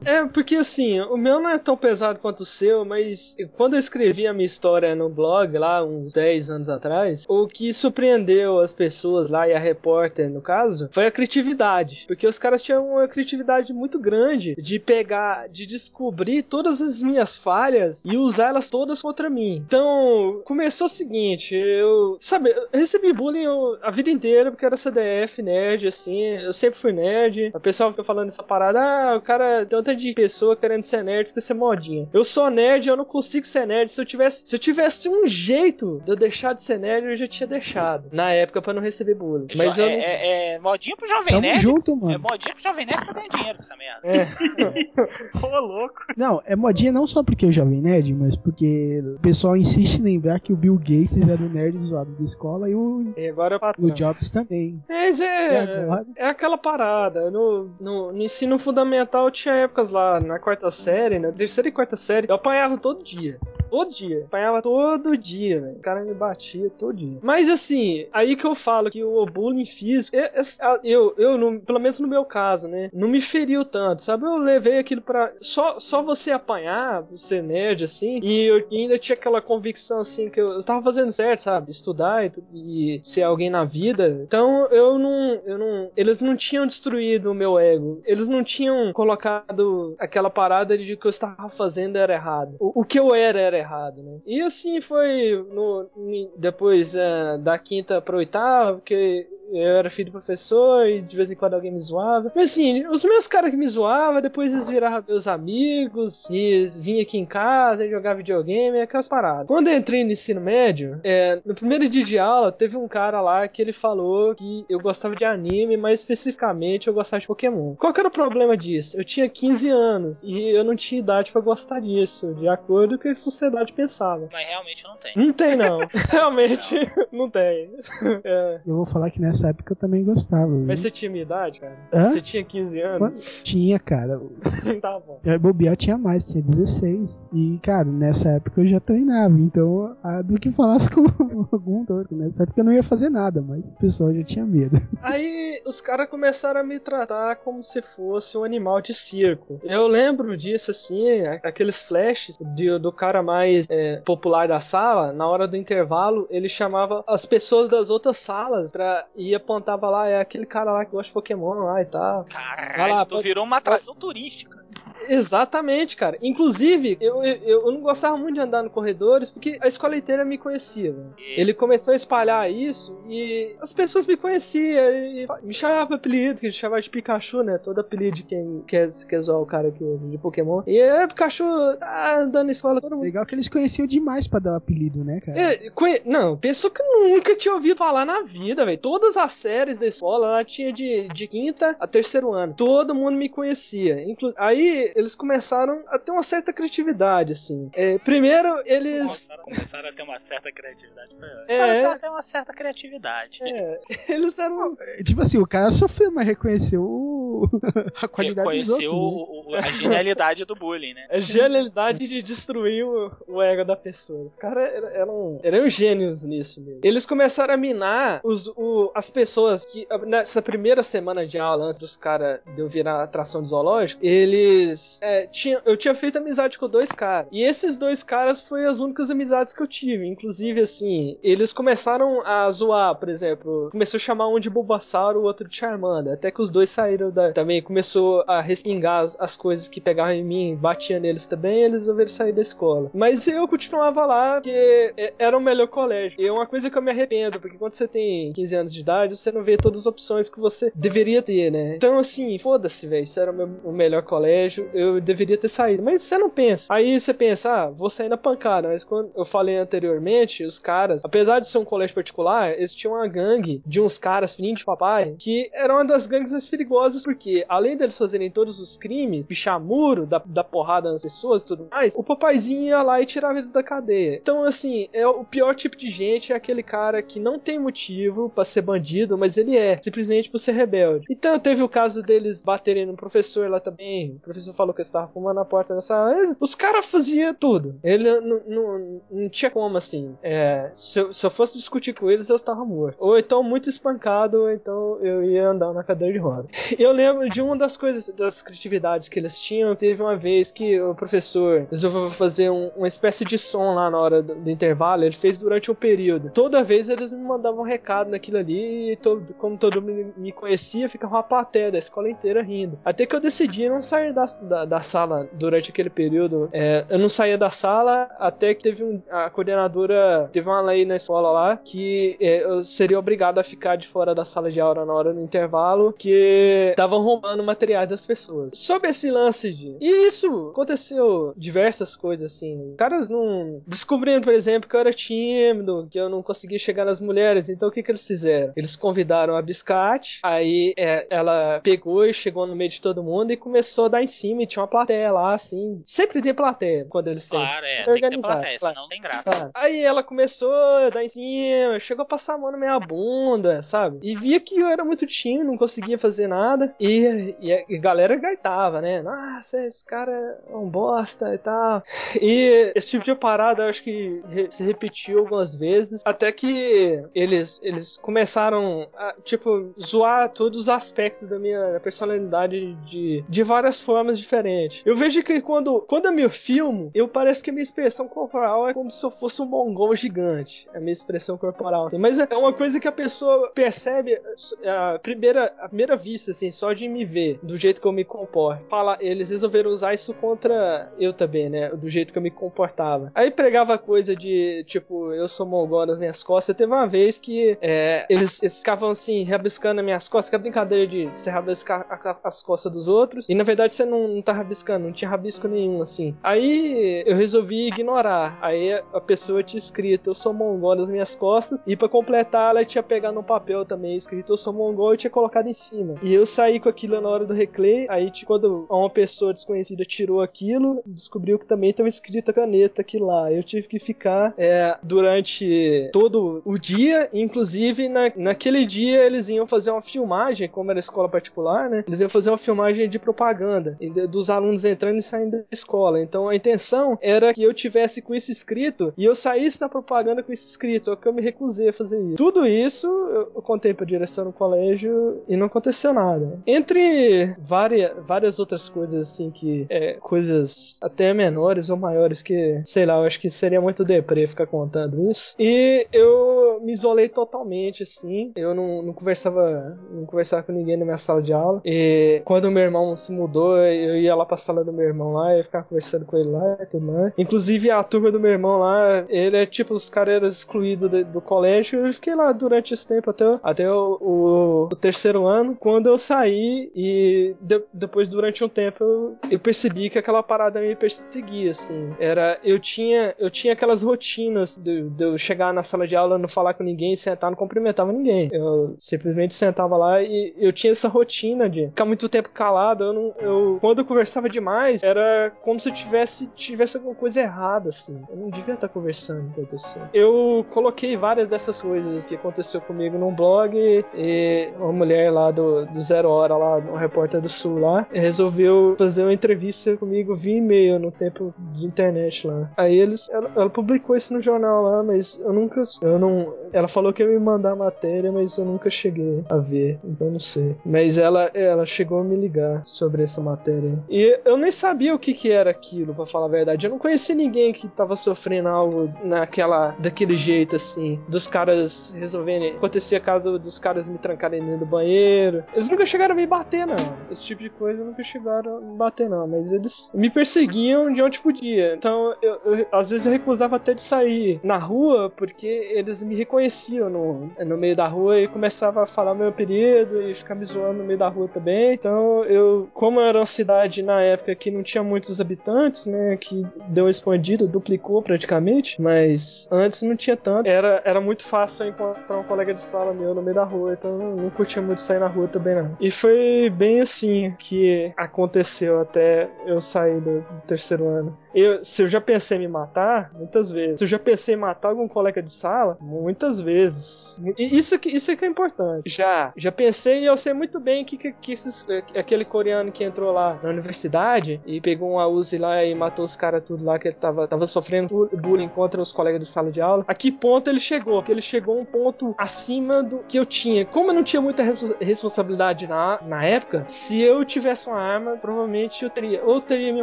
É, porque assim, o meu não é tão pesado quanto o seu, mas quando eu escrevi a minha história no blog lá, uns 10 anos atrás, o que surpreendeu as pessoas lá e a repórter, no caso, foi a criatividade. Porque os caras tinham uma criatividade muito grande de pegar, de descobrir todas as minhas falhas e usar elas todas contra mim. Então, começou o seguinte, eu, sabe, eu recebi bullying a vida inteira porque era CDF, nerd, assim, eu sempre fui nerd. A pessoa fica falando essa parada, ah, o cara tem tanta de pessoa querendo ser nerd, fica ser modinha. Eu sou nerd, eu não consigo ser nerd. Se eu tivesse, se eu tivesse um jeito de eu deixar de ser nerd, eu já tinha deixado. Na época, pra não receber bullying. Mas Jo- eu é, não... é, é modinho pro Jovem Tamo Nerd. junto, É mano. modinho pro Jovem Nerd pra ganhar dinheiro com essa merda. É. *laughs* Ô, louco. Não, é modinha não só porque é o Jovem Nerd, mas porque o pessoal insiste em lembrar que o Bill Gates era o nerd zoado da escola e o, E agora é o. Jobs também. Mas é, agora? é aquela parada. No, no, no ensino fundamental tinha épocas lá, na quarta série, na terceira e quarta série, eu apanhava todo dia. Todo dia. Apanhava todo dia, velho. O cara me batia todo dia. Mas assim, aí que eu falo que o bullying físico, é- é- eu, eu, no- pelo menos no meu caso, né, não me feriu tanto, sabe? Eu levei aquilo pra. Só, só você apanhar, você nerd, assim, e eu ainda tinha aquela convicção, assim, que eu, eu tava fazendo certo, sabe? Estudar e, e ser alguém na vida. Então eu não, eu não. Eles não tinham destruído o meu ego. Eles não tinham colocado aquela parada de que eu estava fazendo era errado. O, o que eu era era errado, né? E assim foi no, depois eh, da quinta pra oitava, porque eu era filho do professor e de vez em quando alguém me zoava. Mas assim, os meus caras que me zoavam, depois eles viravam meus amigos e vinha aqui em casa e jogava videogame, aquelas paradas. Quando eu entrei no ensino médio, é, no primeiro dia de aula, teve um cara lá que ele falou que eu gostava de anime, mas especificamente eu gostava de Pokémon. Qual que era o problema disso? Eu tinha 15 anos e eu não tinha idade pra gostar disso, de acordo com o que a sociedade pensava. Mas realmente não tem. Não tem, não. *laughs* Realmente, não tem. *laughs* É. Eu vou falar que nessa época eu também gostava. viu? Mas você tinha minha idade, cara? Hã? Você tinha 15 anos? Tinha, cara. *laughs* tá bom. Já bobear tinha mais, tinha 16. E, cara, nessa época eu já treinava. Então, ah, do que falasse *laughs* com algum torto, né? Certo que eu não ia fazer nada, mas o pessoal já tinha medo. *laughs* Aí os caras começaram a me tratar como se fosse um animal de circo. Eu lembro disso assim, a- aqueles flashes de- do cara mais é, popular da sala, na hora do intervalo, ele chamava as pessoas das outras salas pra, e apontava lá, é aquele cara lá que gosta de Pokémon lá e tal. Caralho, lá, tu pode- virou uma atração turística. Exatamente, cara. Inclusive, eu, eu, eu não gostava muito de andar no corredores porque a escola inteira me conhecia, velho. Ele começou a espalhar isso e as pessoas me conheciam e me chamavam apelido, que a gente chamava de Pikachu, né? Todo apelido de quem quer, quer zoar o cara aqui de Pokémon. E é Pikachu tá andando na escola, todo mundo. Legal que eles conheciam demais pra dar o apelido, né, cara? É, conhe- Não, pessoa que eu nunca tinha ouvido falar na vida, velho. Todas as séries da escola, ela tinha de, de quinta a terceiro ano. Todo mundo me conhecia. Inclu aí eles começaram a ter uma certa criatividade, assim. É, primeiro, eles. Começaram, começaram a ter uma certa criatividade. É. Começaram a ter uma certa criatividade. É, *laughs* eles eram. É, Tipo assim, o cara sofreu, mas reconheceu o- *laughs* a qualidade dos Conheceu outros. né? o- a genialidade do bullying, né? A genialidade de destruir o, o ego da pessoa. Os caras eram, eram, eram gênios nisso mesmo. Eles começaram a minar os, o- as pessoas que, nessa primeira semana de aula, antes dos caras de eu virar atração do zoológico, eles. É, tinha, eu tinha feito amizade com dois caras. E esses dois caras foram as únicas amizades que eu tive. Inclusive, assim, eles começaram a zoar, por exemplo. Começou a chamar um de Bulbasauro, o outro de Charmander. Até que os dois saíram da. Também começou a respingar as, as coisas que pegavam em mim, batia neles também, eles resolveram sair da escola. Mas eu continuava lá, porque é- era o melhor colégio. E é uma coisa que eu me arrependo, porque quando você tem 15 anos de idade, você não vê todas as opções que você deveria ter, né? Então, assim, foda-se, velho. Isso era o, meu- o melhor colégio. Eu deveria ter saído. Mas você não pensa. Aí você pensa, ah, vou sair na pancada. Mas quando eu falei anteriormente, os caras, apesar de ser um colégio particular, eles tinham uma gangue de uns caras filhinhos de papai que era uma das gangues mais perigosas porque, além deles fazerem todos os crimes, pichar muro, dar, dar porrada nas pessoas e tudo mais, o papaizinho ia lá e tirava eles da cadeia. Então, assim, é o pior tipo de gente é aquele cara que não tem motivo pra ser bandido, mas ele é, simplesmente por ser rebelde. Então, teve o caso deles baterem no professor lá também. O professor falou que eles estavam fumando na porta da sala. Os caras faziam tudo. Ele não, não, não tinha como, assim. É, se, eu, se eu fosse discutir com eles, eu estava morto. Ou então muito espancado, ou então eu ia andar na cadeira de roda. *laughs* Eu lembro de uma das coisas, das criatividades que eles tinham. Teve uma vez que o professor resolveu fazer um, uma espécie de som lá na hora do, do intervalo. Ele fez durante um período. Toda vez eles me mandavam um recado naquilo ali. E todo, como todo mundo me conhecia, ficava uma plateia da escola inteira rindo. Até que eu decidi não sair da, da, da sala durante aquele período. É, eu não saía da sala até que teve um. A coordenadora teve uma lei na escola lá que é, eu seria obrigado a ficar de fora da sala de aula na hora do intervalo, que estavam roubando materiais das pessoas. Sobre esse lance de. E isso aconteceu diversas coisas assim. Caras não. Descobrindo, por exemplo, que eu era tímido, que eu não conseguia chegar nas mulheres. Então o que, que eles fizeram? Eles convidaram a Biscate, aí é, ela pegou e chegou no meio de todo mundo e começou a dar em cima. E tinha uma plateia lá, assim. Sempre tem plateia quando eles têm. Claro, é, tem que ter plateia, claro. senão não tem graça. Claro. Aí ela começou a dar em cima, chegou a passar a mão na minha bunda, sabe? E via que eu era muito tímido, não conseguia fazer nada. E, e a galera gaitava, né? Nossa, esse cara é um bosta e tal. E esse tipo de parada eu acho que se repetiu algumas vezes. Até que eles, eles começaram a, tipo, zoar todos os aspectos da minha personalidade de, de várias formas diferentes. Eu vejo que quando, quando eu me filmo, eu parece que a minha expressão corporal é como se eu fosse um mongol gigante. A minha expressão corporal. assim. Mas é uma coisa que a pessoa percebe a primeira, a primeira vista, assim, só de me ver, do jeito que eu me comporto. Fala, eles resolveram usar isso contra eu também, né? Do jeito que eu me comportava. Aí pregava coisa de, tipo, eu sou mongol nas minhas costas. Teve uma vez que é, eles, eles ficavam assim, rabiscando as minhas costas, que é brincadeira de você rabiscar as costas dos outros. E na verdade você não, não tá rabiscando, não tinha rabisco nenhum, assim. Aí eu resolvi ignorar. Aí a pessoa tinha escrito, eu sou mongol nas minhas costas. E pra completar, ela tinha pegado no papel também, escrito, eu sou mongol, e tinha colocado em cima. E eu saí com aquilo na hora do recreio. Aí, quando uma pessoa desconhecida tirou aquilo, descobriu que também estava escrita a caneta aqui lá. Eu tive que ficar é, durante todo o dia, inclusive na, naquele dia eles iam fazer uma filmagem, como era escola particular, né? Eles iam fazer uma filmagem de propaganda e dos alunos entrando e saindo da escola. Então a intenção era que eu tivesse com isso escrito e eu saísse na propaganda com isso escrito, só que eu me recusei a fazer isso. Tudo isso eu contei pra direção no colégio e não aconteceu nada. Entre várias, várias outras coisas, assim, que é, coisas até menores ou maiores que, sei lá, eu acho que seria muito deprê ficar contando isso. E eu me isolei totalmente, assim. Eu não, não conversava, não conversava com ninguém na minha sala de aula. E quando meu irmão se mudou, eu ia lá pra sala do meu irmão lá e ficava conversando com ele lá e tudo mais. Inclusive a turma do meu irmão lá, ele é tipo, os caras excluídos do colégio. Eu fiquei lá durante esse tempo até, até o, o- o terceiro ano. Quando eu saí e de- depois, durante um tempo, eu, eu percebi que aquela parada me perseguia, assim. Era, eu tinha, eu tinha aquelas rotinas de, de eu chegar na sala de aula, não falar com ninguém, sentar, não cumprimentava ninguém. Eu simplesmente sentava lá e eu tinha essa rotina de ficar muito tempo calado. Eu não, eu, quando eu conversava demais, era como se eu tivesse, tivesse alguma coisa errada, assim. Eu não devia estar conversando com a pessoa. Eu coloquei várias dessas coisas que aconteceu comigo num blog e uma mulher lá do, do Zero Hora, lá, um repórter do Sul lá, resolveu fazer uma entrevista comigo via e-mail no tempo de internet lá. Aí eles, ela, ela publicou isso no jornal lá, mas eu nunca, eu não, ela falou que ia me mandar a matéria, mas eu nunca cheguei a ver, então não sei. Mas ela, ela chegou a me ligar sobre essa matéria. E eu nem sabia o que que era aquilo, pra falar a verdade. Eu não conheci ninguém que tava sofrendo algo naquela, daquele jeito assim, dos caras resolverem. Acontecia caso dos caras me trancarem dentro do banheiro. Eles nunca chegaram a me bater, não. Esse tipo de coisa nunca chegaram a me bater, não. Mas eles me perseguiam de onde podia. Então, eu, eu- às vezes eu recusava até de sair na rua, porque eles me reconheciam no, no meio da rua e começava a falar meu apelido e ficar me zoando no meio da rua também. Então, eu, como era uma cidade cidade na época que não tinha muitos habitantes, né? Que deu uma expandida, duplicou praticamente, mas antes não tinha tanto. Era, era muito fácil encontrar um colega de sala meu no meio da rua, então eu não curtia muito sair na rua também não. E foi bem assim que aconteceu até eu sair do terceiro ano. Eu, se eu já pensei em me matar, muitas vezes. Se eu já pensei em matar algum colega de sala, muitas vezes. E isso isso que é importante. Já, já pensei e eu sei muito bem que, que, que esses, aquele coreano que entrou lá na universidade e pegou uma Uzi lá e matou os caras tudo lá que ele tava, tava sofrendo bu- bullying contra os colegas de sala de aula. A que ponto ele chegou? Que ele chegou a um ponto acima do que eu tinha. Como eu não tinha muita res- responsabilidade na, na época, se eu tivesse uma arma, provavelmente eu teria ou teria me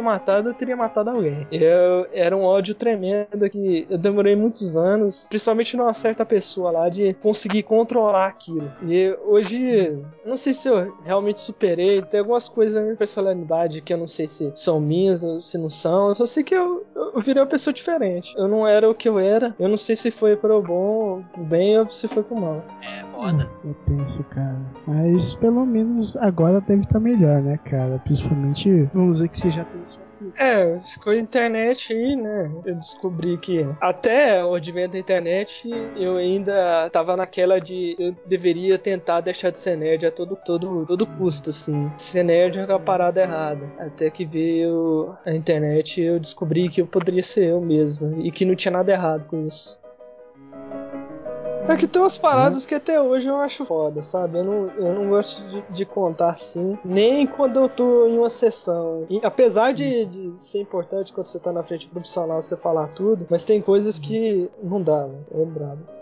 matado ou teria matado alguém. Eu era um ódio tremendo que eu demorei muitos anos, principalmente numa certa pessoa lá, de conseguir controlar aquilo. E hoje, não sei se eu realmente superei, tem algumas coisas na minha personalidade que eu não sei se são minhas ou se não são. Eu só sei que eu, eu virei uma pessoa diferente. Eu não era o que eu era. Eu não sei se foi pro bom, pro bem ou se foi pro mal. É foda. É tenso, cara. Mas pelo menos agora deve estar melhor, né, cara? Principalmente, vamos dizer que você já tem sua É, com a internet aí, né? Eu descobri que até o advento da internet eu ainda tava naquela de eu deveria tentar deixar de ser nerd a todo, todo, todo custo, assim. Ser nerd era a parada errada. Até que veio a internet eu descobri que eu poderia ser eu mesmo e que não tinha nada errado com isso. É que tem umas paradas que até hoje eu acho foda, sabe? Eu não, eu não gosto de, de contar assim, nem quando eu tô em uma sessão. E, apesar de, de ser importante quando você tá na frente do profissional você falar tudo, mas tem coisas que não dá, né? É brabo.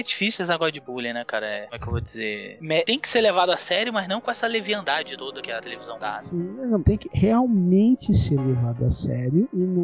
É difícil esse negócio de bullying, né, cara? É, como é que eu vou dizer? Me- Tem que ser levado a sério, mas não com essa leviandade toda que a televisão dá. Sim, não, tem que realmente ser levado a sério e não,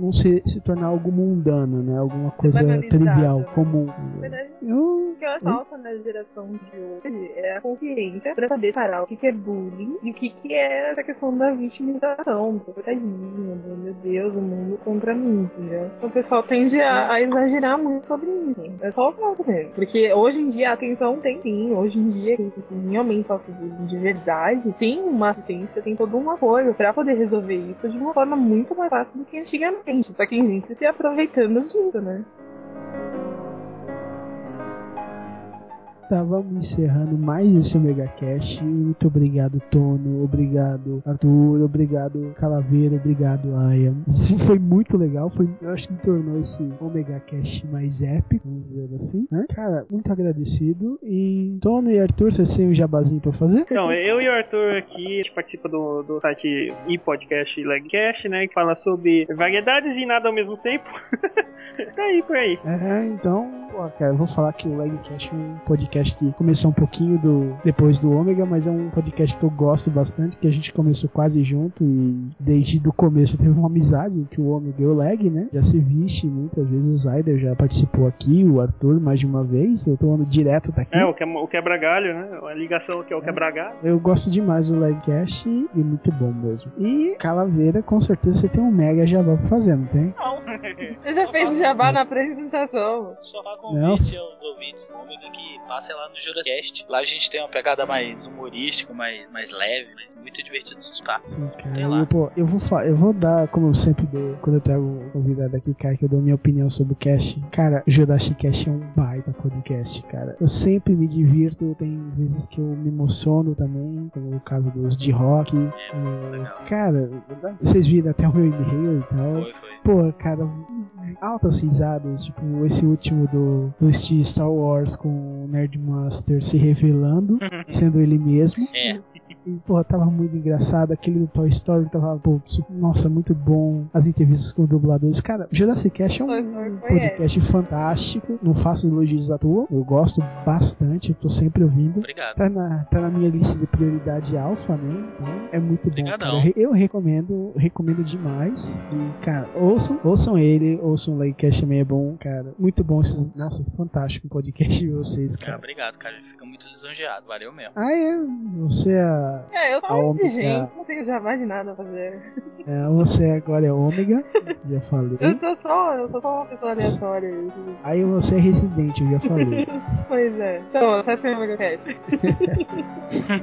não se, se tornar algo mundano, né? Alguma coisa trivial, né? comum. Na verdade, Eu, O que eu acho falta na geração de hoje é a consciência pra saber parar o que que é bullying e o que que é essa questão da vitimização, do coitadinho, do meu Deus, o mundo contra mim, entendeu? O pessoal tende a, a exagerar muito sobre isso. É só o falta mesmo. Porque hoje em dia a atenção tem sim, hoje em dia quem quem realmente sofre de verdade tem uma assistência, tem todo um apoio pra poder resolver isso de uma forma muito mais fácil do que antigamente. Só que tem gente se aproveitando disso, né? Tá, vamos encerrando mais esse Omega Cash. Muito obrigado, Tono. Obrigado, Arthur. Obrigado, Calaveira. Obrigado, Aya. Foi muito legal. Foi, eu acho que tornou esse Omega Cash mais épico, vamos dizer assim. Né? Cara, muito agradecido. E Tono e Arthur, vocês têm um jabazinho pra fazer? Então, eu e o Arthur aqui, a gente participa do, do site e podcast Legcast, né? Que fala sobre variedades e nada ao mesmo tempo. *laughs* tá aí, por aí. É, então, pô, cara, eu vou falar que o Legcast é um podcast que começou um pouquinho do depois do Ômega, mas é um podcast que eu gosto bastante, que a gente começou quase junto e desde o começo teve uma amizade que o Ômega e o Leg, né? Já se viste muitas vezes, o Zyder já participou aqui, o Arthur mais de uma vez, eu tô falando direto daqui. É, o, que, o quebra-galho, né? A ligação que é o quebra-galho. Eu gosto demais do Legcast e muito bom mesmo. E Calaveira, com certeza você tem um mega jabá pra fazer, não tem? Não. Você já fez o jabá na apresentação. Só faz Não. convite aos ouvintes do Ômega que passem lá no Juracast. Lá a gente tem uma pegada mais humorística, mais, mais leve, mas muito divertido de escutar. Sim, cara. Sei pô, eu vou eu vou dar, como eu sempre dou, quando eu trago um convidado aqui, cara, que eu dou minha opinião sobre o cast. Cara, o Jodashi Cast é um baita podcast, cara. Eu sempre me divirto, tem vezes que eu me emociono também, como o caso dos de rock. Legal. cara, vocês viram até o meu e-mail e tal. Foi, foi. Pô, cara, altas risadas, tipo, esse último do, do Star Wars com o Nerdmaster se revelando, sendo ele mesmo. É. E, porra, tava muito engraçado. Aquele do Toy Story tava, pô, nossa, muito bom. As entrevistas com dubladores. Cara, Jurassic Cast é um Foi, foi, foi podcast fantástico. Não faço elogios à toa. Eu gosto bastante, eu tô sempre ouvindo. Obrigado. Tá na, tá na minha lista de prioridade alfa, né? Então, é muito bom. Cara. Eu recomendo, recomendo demais. E, cara, ouçam, ouçam ele, ouçam o Lightcast também é bom, cara. Muito bom esses. Nossa, fantástico o podcast de vocês, Cara, cara. obrigado, cara. Fica muito lisonjeado. Valeu mesmo. Ah, é. Você é a É, eu sou um ômega- indigente, não tenho jamais de nada a fazer. É, você agora é ômega, já falei. Eu sou só, eu sou só uma pessoa aleatória. Aí você é residente, eu já falei. *laughs* Pois é. Então, até foi o Megacast.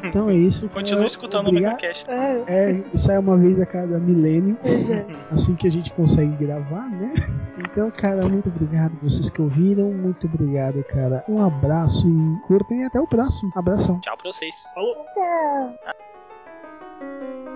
Então é isso. Continua cara. escutando o. Megacast. É, É, sai uma vez a cada milênio, pois é. assim que a gente consegue gravar, né? Então, cara, muito obrigado vocês que ouviram, muito obrigado, cara. Um abraço e curtem e até o próximo. Abração. Tchau pra vocês. Falou. うん。